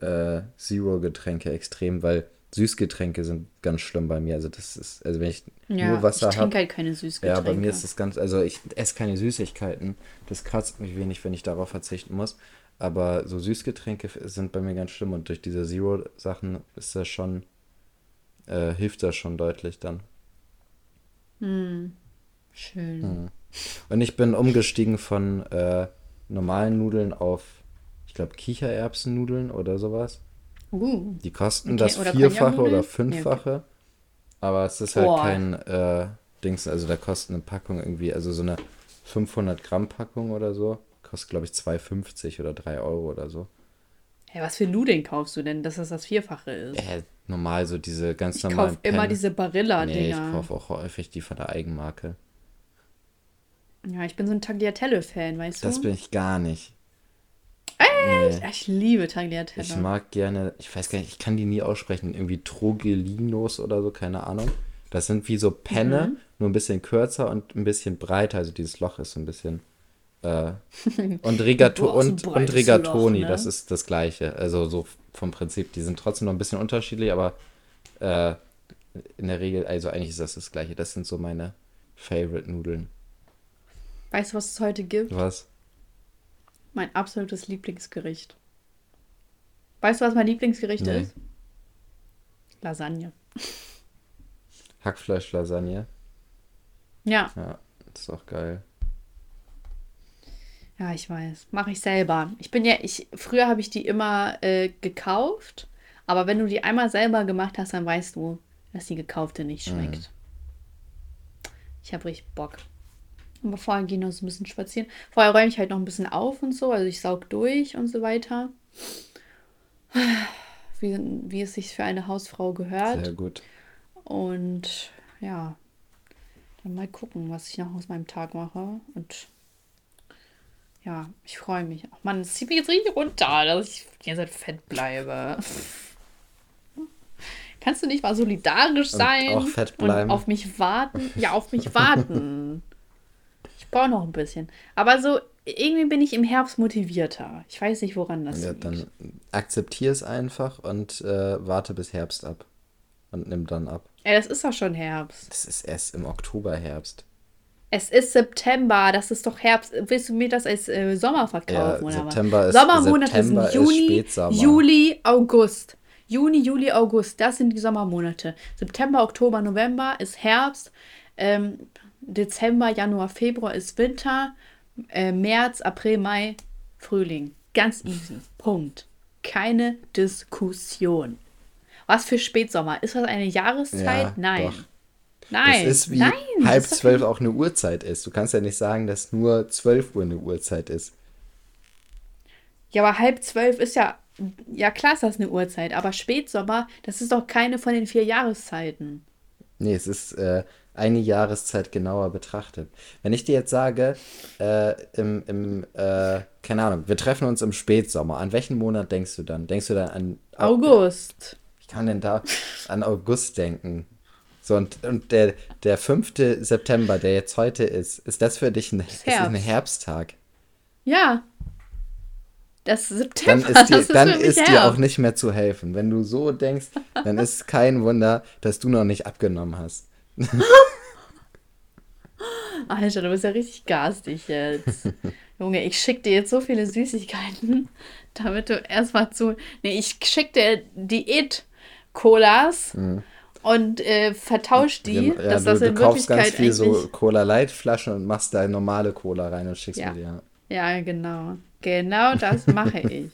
äh, Zero-Getränke extrem, weil Süßgetränke sind ganz schlimm bei mir. Also das ist, also wenn ich ja, nur Wasser habe. Ich trinke hab, halt keine Süßgetränke. Ja, bei mir ist das ganz, also ich esse keine Süßigkeiten. Das kratzt mich wenig, wenn ich darauf verzichten muss. Aber so Süßgetränke sind bei mir ganz schlimm und durch diese Zero-Sachen ist das schon, äh, hilft das schon deutlich dann. Hm. Schön. Hm. Und ich bin umgestiegen von äh, normalen Nudeln auf, ich glaube, Kichererbsennudeln oder sowas. Uh, die kosten okay. das oder Vierfache oder Fünffache. Ja, okay. Aber es ist halt Boah. kein äh, Dings, also da kostet eine Packung irgendwie, also so eine 500 Gramm Packung oder so, kostet glaube ich 2,50 oder 3 Euro oder so. Hey, was für Nudeln kaufst du denn, dass das das Vierfache ist? Äh, normal, so diese ganz ich normalen. Ich kaufe immer diese Barilla-Dinger. Nee, ich kaufe auch häufig die von der Eigenmarke. Ja, ich bin so ein Tagliatelle-Fan, weißt du? Das bin ich gar nicht. Echt? Nee. Ich liebe Tagliatelle. Ich mag gerne, ich weiß gar nicht, ich kann die nie aussprechen, irgendwie Trogelinos oder so, keine Ahnung. Das sind wie so Penne, mhm. nur ein bisschen kürzer und ein bisschen breiter. Also dieses Loch ist so ein bisschen. Äh, und, Rigato und, und Rigatoni, Loch, ne? das ist das gleiche. Also so vom Prinzip, die sind trotzdem noch ein bisschen unterschiedlich, aber äh, in der Regel, also eigentlich ist das das gleiche. Das sind so meine Favorite-Nudeln. Weißt du, was es heute gibt? Was? Mein absolutes Lieblingsgericht. Weißt du, was mein Lieblingsgericht nee. ist? Lasagne. Hackfleisch-Lasagne? Ja. Ja, das ist auch geil. Ja, ich weiß. Mache ich selber. Ich bin ja, ich, früher habe ich die immer äh, gekauft, aber wenn du die einmal selber gemacht hast, dann weißt du, dass die gekaufte nicht schmeckt. Mhm. Ich habe richtig Bock. Aber vorher gehen wir so ein bisschen spazieren. Vorher räume ich halt noch ein bisschen auf und so. Also ich saug durch und so weiter. Wie, wie es sich für eine Hausfrau gehört. Sehr gut. Und ja, dann mal gucken, was ich noch aus meinem Tag mache. Und ja, ich freue mich. Ach Mann, es zieht mich jetzt richtig runter, dass ich die ganze Zeit fett bleibe. Kannst du nicht mal solidarisch sein? Und auch fett bleiben. Und auf mich warten? Ja, auf mich warten. Ich brauche noch ein bisschen. Aber so, irgendwie bin ich im Herbst motivierter. Ich weiß nicht, woran das ja, liegt. Dann akzeptiere es einfach und äh, warte bis Herbst ab. Und nimm dann ab. Ja, das ist doch schon Herbst. Das ist erst im Oktober Herbst. Es ist September, das ist doch Herbst. Willst du mir das als äh, Sommer verkaufen ja, oder September was? Ist, Sommermonate September sind Juni, Juli, August. Juni, Juli, August, das sind die Sommermonate. September, Oktober, November ist Herbst. Ähm, Dezember, Januar, Februar ist Winter, äh, März, April, Mai, Frühling. Ganz easy. Punkt. Keine Diskussion. Was für Spätsommer? Ist das eine Jahreszeit? Ja, Nein. Doch. Nein. Das ist wie Nein, halb zwölf auch eine Uhrzeit ist. Du kannst ja nicht sagen, dass nur zwölf Uhr eine Uhrzeit ist. Ja, aber halb zwölf ist ja, ja klar ist das eine Uhrzeit, aber Spätsommer, das ist doch keine von den vier Jahreszeiten. Nee, es ist äh, eine Jahreszeit genauer betrachtet. Wenn ich dir jetzt sage, äh, im, im äh, keine Ahnung, wir treffen uns im Spätsommer, an welchen Monat denkst du dann? Denkst du dann an August? Ich kann denn da an August denken? So, und, und der, der 5. September, der jetzt heute ist, ist das für dich ein, ist ein Herbsttag? Ja. Das September. Dann ist, dir, ist, dann ist dir auch nicht mehr zu helfen. Wenn du so denkst, dann ist kein Wunder, dass du noch nicht abgenommen hast. Alter, du bist ja richtig garstig jetzt. Junge, ich schick dir jetzt so viele Süßigkeiten, damit du erstmal zu. Nee, ich schick dir Diät-Colas. Mhm und äh, vertauscht die. Ja, dass du, das in du kaufst ganz viel so Cola Light Flaschen und machst da normale Cola rein und schickst ja. mir die. Ja. Ja, genau. Genau das mache ich.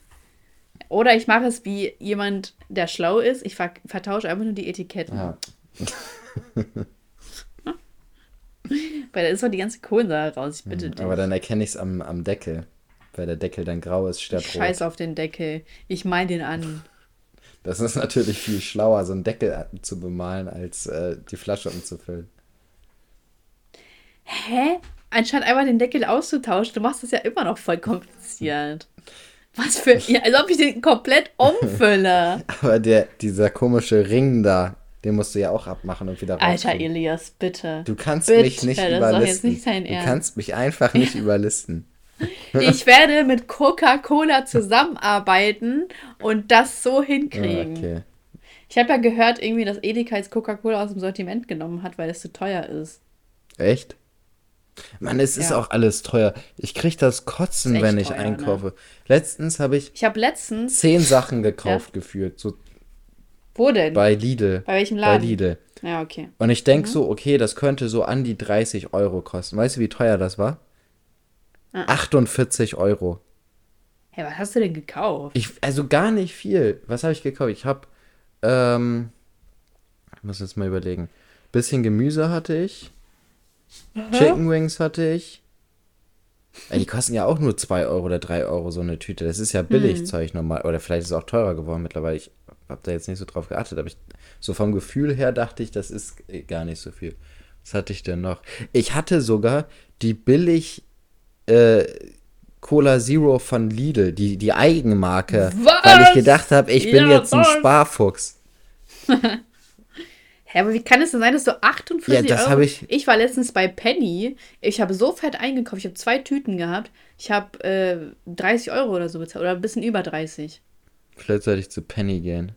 Oder ich mache es wie jemand, der schlau ist. Ich ver vertausche einfach nur die Etiketten. Ja. Weil da ist doch die ganze Kohlensäure raus. Ich bitte dich. Aber dann erkenne ich es am, am Deckel. Weil der Deckel dann grau ist statt. Scheiß auf den Deckel. Ich meine den an. Das ist natürlich viel schlauer, so einen Deckel zu bemalen, als äh, die Flasche umzufüllen. Hä? Anstatt einfach den Deckel auszutauschen, du machst das ja immer noch voll kompliziert. Was für. Ja, als ob ich den komplett umfülle. Aber der, dieser komische Ring da, den musst du ja auch abmachen und wieder rausziehen. Alter Elias, bitte. Du kannst bitte, mich nicht überlisten. Du kannst mich einfach nicht überlisten. Ich werde mit Coca-Cola zusammenarbeiten und das so hinkriegen. Okay. Ich habe ja gehört, irgendwie, dass Edeka jetzt Coca-Cola aus dem Sortiment genommen hat, weil es zu teuer ist. Echt? Mann, es ja. ist auch alles teuer. Ich kriege das Kotzen, wenn ich teuer, ne? einkaufe. Ne? Letztens habe ich. Ich habe letztens. Zehn Sachen gekauft ja. gefühlt. So Wo denn? Bei Lidl. Bei welchem Laden? Bei Lidl. Ja, okay. Und ich denke mhm. so, okay, das könnte so an die 30 Euro kosten. Weißt du, wie teuer das war? Ah. 48 Euro. Hä, hey, was hast du denn gekauft? Ich, also gar nicht viel. Was habe ich gekauft? Ich habe, ähm, ich muss jetzt mal überlegen. Bisschen Gemüse hatte ich. Aha. Chicken Wings hatte ich. Die kosten ja auch nur 2 Euro oder 3 Euro so eine Tüte. Das ist ja billig hm. Zeug normal. Oder vielleicht ist es auch teurer geworden mittlerweile. Ich habe da jetzt nicht so drauf geachtet. Aber ich, so vom Gefühl her dachte ich, das ist gar nicht so viel. Was hatte ich denn noch? Ich hatte sogar die billig äh, Cola Zero von Lidl, die, die Eigenmarke. Was? Weil ich gedacht habe, ich bin ja, jetzt ein Sparfuchs. Hä, aber wie kann es denn sein, dass du 48 ja, das Euro... Ich, ich war letztens bei Penny. Ich habe so fett eingekauft. Ich habe zwei Tüten gehabt. Ich habe äh, 30 Euro oder so bezahlt. Oder ein bisschen über 30. Vielleicht sollte ich zu Penny gehen.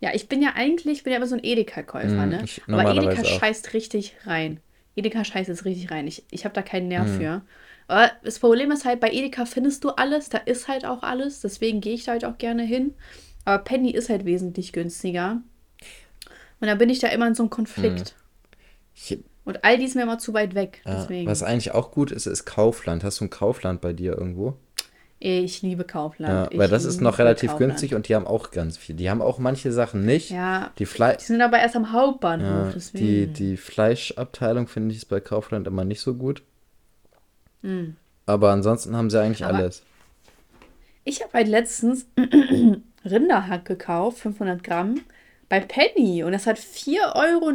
Ja, ich bin ja eigentlich, ich bin ja immer so ein Edeka-Käufer, mm, ne? Aber Edeka auch. scheißt richtig rein. Edeka scheißt jetzt richtig rein. Ich, ich habe da keinen Nerv mm. für. Aber das Problem ist halt, bei Edeka findest du alles, da ist halt auch alles. Deswegen gehe ich da halt auch gerne hin. Aber Penny ist halt wesentlich günstiger. Und dann bin ich da immer in so einem Konflikt. Ich, und Aldi ist mir immer zu weit weg. Ja, was eigentlich auch gut ist, ist Kaufland. Hast du ein Kaufland bei dir irgendwo? Ich liebe Kaufland. Ja, weil das ist noch relativ Kaufland. günstig und die haben auch ganz viel. Die haben auch manche Sachen nicht. Ja. Die, Fle die sind aber erst am Hauptbahnhof. Ja, die, die Fleischabteilung finde ich ist bei Kaufland immer nicht so gut. Mhm. Aber ansonsten haben sie eigentlich aber alles. Ich habe halt letztens Rinderhack gekauft, 500 Gramm bei Penny und das hat 4,99 Euro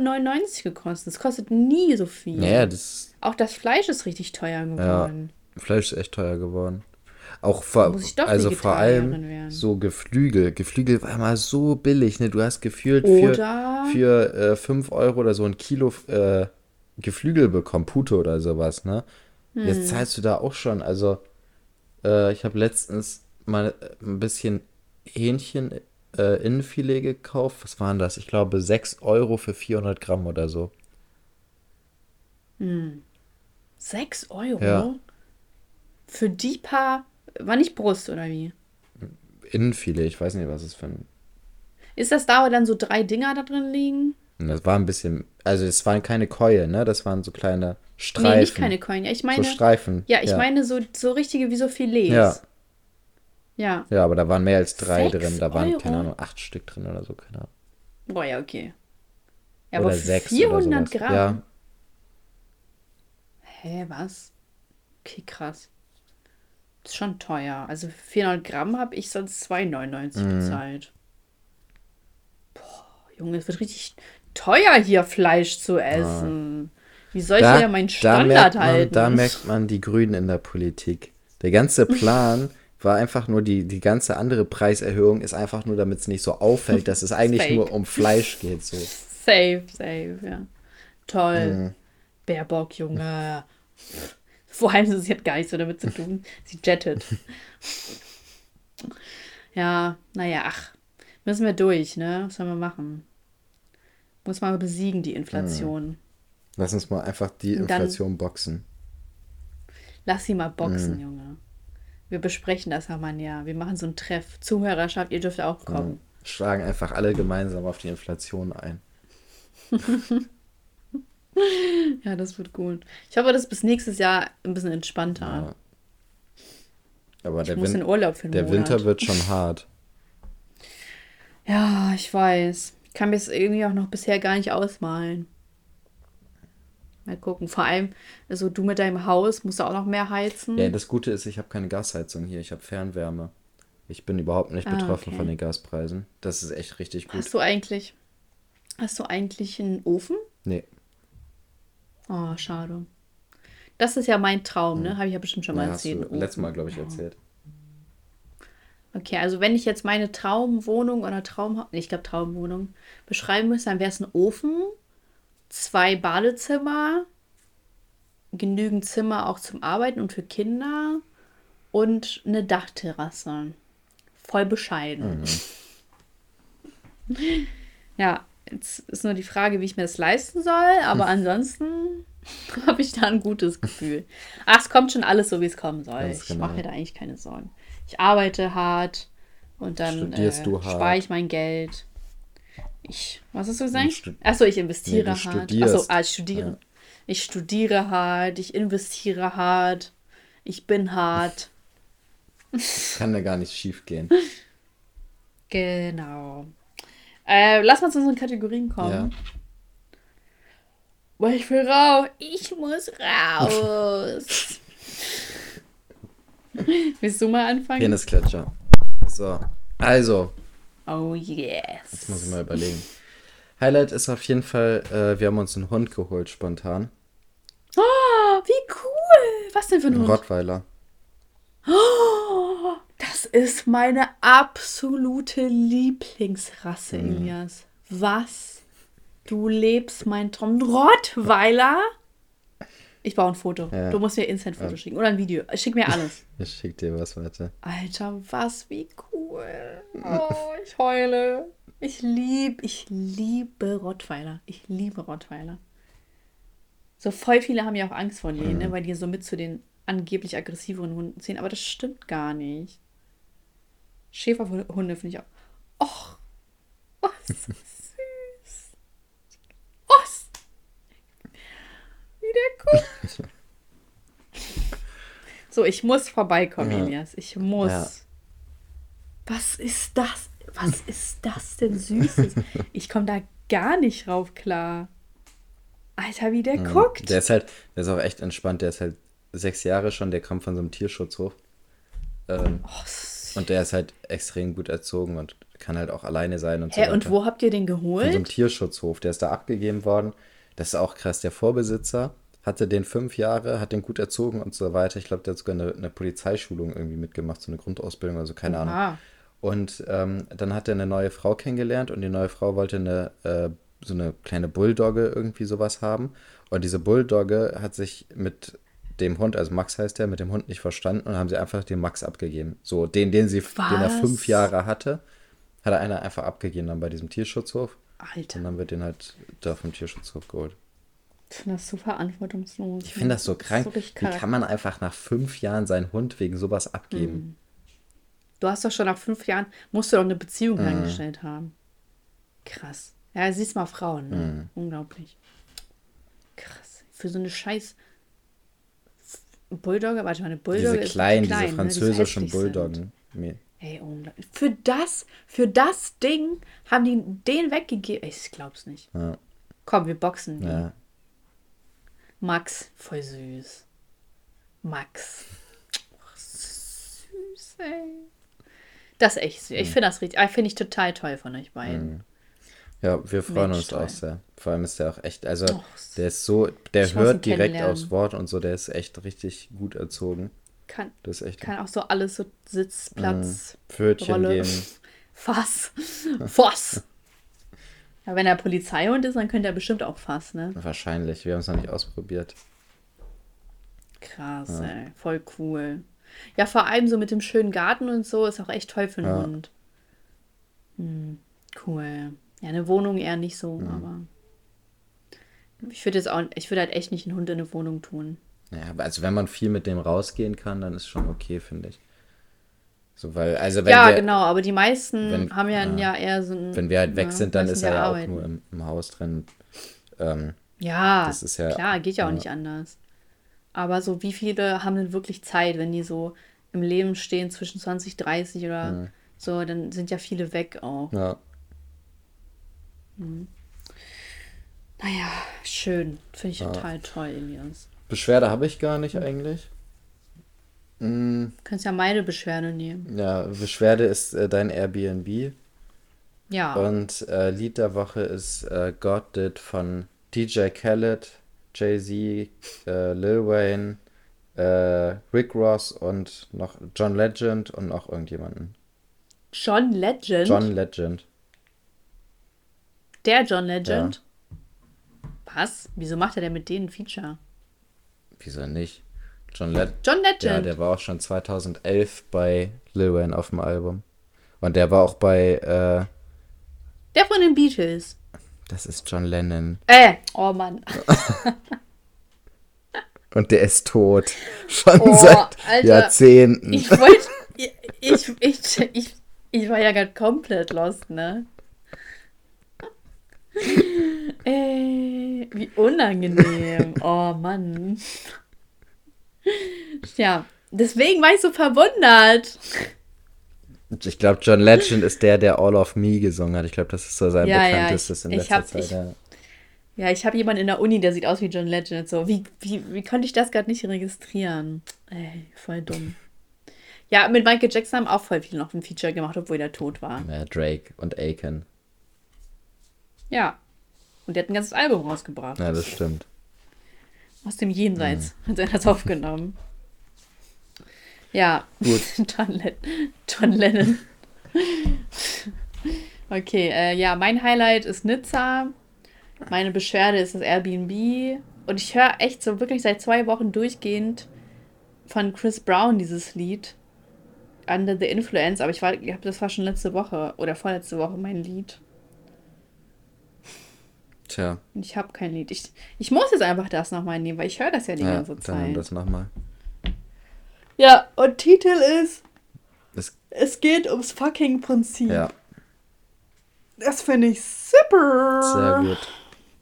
gekostet. Das kostet nie so viel. Ja, das. Auch das Fleisch ist richtig teuer geworden. Ja, Fleisch ist echt teuer geworden. Auch vor, also vor allem so Geflügel. Geflügel war immer so billig, ne? Du hast gefühlt für, für äh, 5 Euro oder so ein Kilo äh, Geflügel bekommen, Pute oder sowas, ne? Hm. Jetzt zahlst du da auch schon. Also, äh, ich habe letztens mal ein bisschen Hähnchen äh, Innenfilet gekauft. Was waren das? Ich glaube 6 Euro für 400 Gramm oder so. Hm. 6 Euro? Ja. Für die paar. War nicht Brust oder wie? Innenfilet, ich weiß nicht, was es für ein. Ist das da, wo dann so drei Dinger da drin liegen? Das war ein bisschen. Also, es waren keine Keulen, ne? Das waren so kleine Streifen. Nee, nicht keine Keulen. Ja, ich meine. So Streifen. Ja, ich ja. meine so, so richtige wie so Filets. Ja. Ja. Ja, aber da waren mehr als drei sechs drin. Da waren, Euro? keine Ahnung, acht Stück drin oder so, keine Ahnung. Boah, ja, okay. Ja, oder aber sechs 400 Gramm? Ja. Hä, was? Okay, krass. Ist schon teuer. Also 400 Gramm habe ich sonst 2,99 mhm. bezahlt. Boah, Junge, es wird richtig teuer hier Fleisch zu essen. Ja. Wie soll da, ich ja meinen Standard da man, halten? Da merkt man die Grünen in der Politik. Der ganze Plan war einfach nur die, die ganze andere Preiserhöhung ist einfach nur, damit es nicht so auffällt, dass es eigentlich nur um Fleisch geht. So. Safe, safe, ja. Toll. Mhm. Baerbock, Junge. Vor allem, sie hat gar nichts so damit zu tun. Sie jettet. ja, naja, ach. Müssen wir durch, ne? Was sollen wir machen? Muss mal besiegen, die Inflation. Mhm. Lass uns mal einfach die Inflation dann, boxen. Lass sie mal boxen, mhm. Junge. Wir besprechen das Hermann ja. Wir machen so einen Treff. Zuhörerschaft, ihr dürft auch kommen. Ja, schlagen einfach alle gemeinsam auf die Inflation ein. ja, das wird gut. Ich hoffe, das ist bis nächstes Jahr ein bisschen entspannter. Ja. Aber ich der, muss Win in Urlaub für der Monat. Winter wird schon hart. Ja, ich weiß. Ich kann mir das irgendwie auch noch bisher gar nicht ausmalen. Mal gucken. Vor allem, also du mit deinem Haus musst du auch noch mehr heizen. Ja, das Gute ist, ich habe keine Gasheizung hier, ich habe Fernwärme. Ich bin überhaupt nicht ah, betroffen okay. von den Gaspreisen. Das ist echt richtig gut. Hast du eigentlich, hast du eigentlich einen Ofen? Nee. Oh, schade. Das ist ja mein Traum, ne? Habe ich ja bestimmt schon mal ja, erzählt. letztes Mal, glaube ich, erzählt. Okay, also wenn ich jetzt meine Traumwohnung oder Traum, ich glaube Traumwohnung beschreiben müsste, dann wäre es ein Ofen, zwei Badezimmer, genügend Zimmer auch zum Arbeiten und für Kinder und eine Dachterrasse. Voll bescheiden. Mhm. ja, jetzt ist nur die Frage, wie ich mir das leisten soll, aber ansonsten habe ich da ein gutes Gefühl. Ach, es kommt schon alles so, wie es kommen soll. Ganz ich genau. mache mir da eigentlich keine Sorgen. Ich arbeite hart und dann äh, spare ich mein Geld. Ich, was hast du gesagt? Achso, ich investiere nee, hart. Achso, ah, ich studiere. Ja. Ich studiere hart, ich investiere hart, ich bin hart. Kann da gar nicht schief gehen. Genau. Äh, lass mal zu unseren Kategorien kommen. Ja. Weil ich will raus. Ich muss raus. Willst du mal anfangen? Penisklatscher. So. Also. Oh yes. Jetzt muss ich mal überlegen. Highlight ist auf jeden Fall, äh, wir haben uns einen Hund geholt spontan. Oh, wie cool. Was denn für ein, ein Hund? Rottweiler. Oh, ist meine absolute Lieblingsrasse, mhm. Elias. Was? Du lebst mein Traum. Rottweiler? Ich baue ein Foto. Ja. Du musst mir instant Foto ja. schicken. Oder ein Video. Schick mir alles. Ich schick dir was, warte. Alter, was, wie cool. Oh, ich heule. Ich liebe, ich liebe Rottweiler. Ich liebe Rottweiler. So voll viele haben ja auch Angst vor denen, mhm. ne, weil die so mit zu den angeblich aggressiveren Hunden zählen. Aber das stimmt gar nicht. Schäferhunde finde ich auch. Och, was süß. Was? Wie der guckt. So, ich muss vorbeikommen, ja. Elias. Ich muss. Ja. Was ist das? Was ist das denn Süßes? Ich komme da gar nicht rauf klar. Alter, wie der mhm. guckt. Der ist halt, der ist auch echt entspannt. Der ist halt sechs Jahre schon, der kam von so einem Tierschutzhof. Ähm, oh, und der ist halt extrem gut erzogen und kann halt auch alleine sein und Hä, so weiter. und wo habt ihr den geholt? Von so einem Tierschutzhof. Der ist da abgegeben worden. Das ist auch krass. Der Vorbesitzer hatte den fünf Jahre, hat den gut erzogen und so weiter. Ich glaube, der hat sogar eine, eine, Polizeischulung irgendwie mitgemacht, so eine Grundausbildung, also keine Aha. Ahnung. Und ähm, dann hat er eine neue Frau kennengelernt und die neue Frau wollte eine, äh, so eine kleine Bulldogge irgendwie sowas haben. Und diese Bulldogge hat sich mit dem Hund, also Max heißt der, mit dem Hund nicht verstanden und haben sie einfach den Max abgegeben. So, den, den sie, Was? den er fünf Jahre hatte, hat er einer einfach abgegeben dann bei diesem Tierschutzhof. Alter. Und dann wird den halt da vom Tierschutzhof geholt. Ich finde das so verantwortungslos. Ich finde das so krank. So Wie kann man einfach nach fünf Jahren seinen Hund wegen sowas abgeben? Mhm. Du hast doch schon nach fünf Jahren, musst du doch eine Beziehung mhm. eingestellt haben. Krass. Ja, siehst mal Frauen, ne? Mhm. Unglaublich. Krass. Für so eine scheiß Bulldogge, warte mal, eine Bulldogge diese kleinen, klein, diese französischen ne, die Bulldoggen. Nee. Ey, unglaublich. Für das, für das Ding haben die den weggegeben. Ich glaub's nicht. Ja. Komm, wir boxen die. Ja. Max, voll süß. Max. Oh, süß, ey. Das ist echt süß. Ich mhm. finde das richtig, finde ich total toll von euch beiden. Mhm. Ja, wir freuen Mensch, uns toll. auch sehr. Vor allem ist der auch echt, also oh, der ist so, der hört direkt aufs Wort und so, der ist echt richtig gut erzogen. Kann, das ist echt kann auch so alles so Sitz, Platz, mhm. Pfötchen Rolle. geben. Fass. Fass. ja, wenn er Polizeihund ist, dann könnte er bestimmt auch Fass, ne? Wahrscheinlich. Wir haben es noch nicht ausprobiert. Krass, ja. ey. Voll cool. Ja, vor allem so mit dem schönen Garten und so ist auch echt toll für einen ja. Hund. Hm, cool. Ja, eine Wohnung eher nicht so, mhm. aber ich würde jetzt auch, ich würde halt echt nicht einen Hund in eine Wohnung tun. Ja, also wenn man viel mit dem rausgehen kann, dann ist schon okay, finde ich. So, weil, also wenn ja, wir, genau, aber die meisten wenn, haben ja, ja, eher so ein, Wenn wir halt weg sind, dann ist er ja auch nur im, im, Haus drin. Ähm, Ja, das ist ja klar, geht ja auch ja. nicht anders. Aber so, wie viele haben denn wirklich Zeit, wenn die so im Leben stehen zwischen 20, 30 oder so, dann sind ja viele weg auch. Ja. Mhm. Naja, schön. Finde ich ja. total toll, Elias. Beschwerde habe ich gar nicht eigentlich. Mhm. Du kannst ja meine Beschwerde nehmen. Ja, Beschwerde ist äh, dein Airbnb. Ja. Und äh, Lied der Woche ist äh, God Did von DJ Khaled, Jay-Z, äh, Lil Wayne, äh, Rick Ross und noch John Legend und noch irgendjemanden. John Legend? John Legend. Der John Legend? Ja. Was? Wieso macht er denn mit denen ein Feature? Wieso nicht? John, Le John Legend. Ja, der war auch schon 2011 bei Lil Wayne auf dem Album. Und der war auch bei. Äh, der von den Beatles. Das ist John Lennon. Äh, oh Mann. Und der ist tot. Schon oh, seit Alter, Jahrzehnten. Ich wollte. Ich, ich, ich, ich, ich war ja gerade komplett lost, ne? Ey, wie unangenehm. Oh Mann. Ja, deswegen war ich so verwundert. Ich glaube, John Legend ist der, der All of Me gesungen hat. Ich glaube, das ist so sein ja, bekanntestes ja, ich, in letzter hab, Zeit. Ich, ja. ja, ich habe jemanden in der Uni, der sieht aus wie John Legend. So, wie, wie, wie konnte ich das gerade nicht registrieren? Ey, voll dumm. Ja, mit Michael Jackson haben auch voll viele noch ein Feature gemacht, obwohl er tot war. Ja, Drake und Aiken. Ja. Und der hat ein ganzes Album rausgebracht. Ja, das stimmt. Aus dem Jenseits mhm. hat er das aufgenommen. Ja, gut. John, Le John Lennon. okay, äh, ja, mein Highlight ist Nizza. Meine Beschwerde ist das Airbnb. Und ich höre echt so wirklich seit zwei Wochen durchgehend von Chris Brown dieses Lied. Under the Influence. Aber ich war, das war schon letzte Woche oder vorletzte Woche mein Lied. Tja. Ich habe kein Lied. Ich, ich muss jetzt einfach das nochmal nehmen, weil ich höre das ja die ja, ganze Zeit. Dann das nochmal. Ja, und Titel ist es, es geht ums fucking Prinzip. Ja. Das finde ich super. Sehr gut.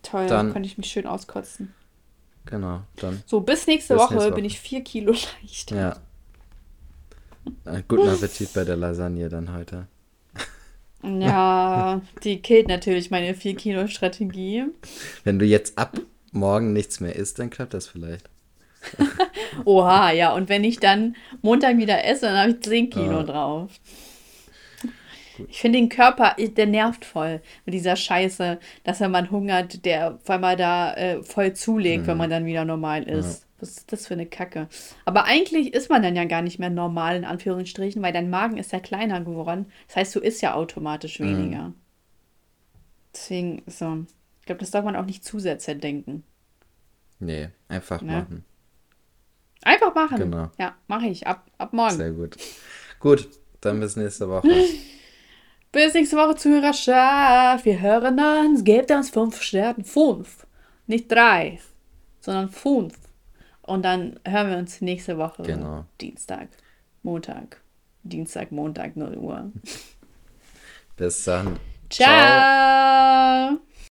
Toll, dann kann ich mich schön auskotzen. Genau, dann. So, bis nächste, bis Woche, nächste Woche bin ich vier Kilo leichter. Ja. Guten Appetit bei der Lasagne dann heute. Ja, die killt natürlich meine 4-Kilo-Strategie. Wenn du jetzt ab morgen nichts mehr isst, dann klappt das vielleicht. Oha, ja. Und wenn ich dann Montag wieder esse, dann habe ich 10 Kilo ah. drauf. Gut. Ich finde den Körper, der nervt voll mit dieser Scheiße, dass wenn man hungert, der vor allem da äh, voll zulegt, mhm. wenn man dann wieder normal ist. Ja. Was ist das für eine Kacke? Aber eigentlich ist man dann ja gar nicht mehr normal, in Anführungsstrichen, weil dein Magen ist ja kleiner geworden. Das heißt, du isst ja automatisch mhm. weniger. Mhm. Deswegen, so. Ich glaube, das darf man auch nicht zu sehr zerdenken. Nee, einfach ne? machen. Einfach machen. Genau. Ja, mache ich. Ab, ab morgen. Sehr gut. Gut, dann bis nächste Woche. bis nächste Woche, Zuhörerschaft. Wir hören uns. Gebt uns fünf Sterne. Fünf. Nicht drei, sondern fünf. Und dann hören wir uns nächste Woche. Genau. Dienstag, Montag. Dienstag, Montag, 0 Uhr. Bis dann. Ciao. Ciao.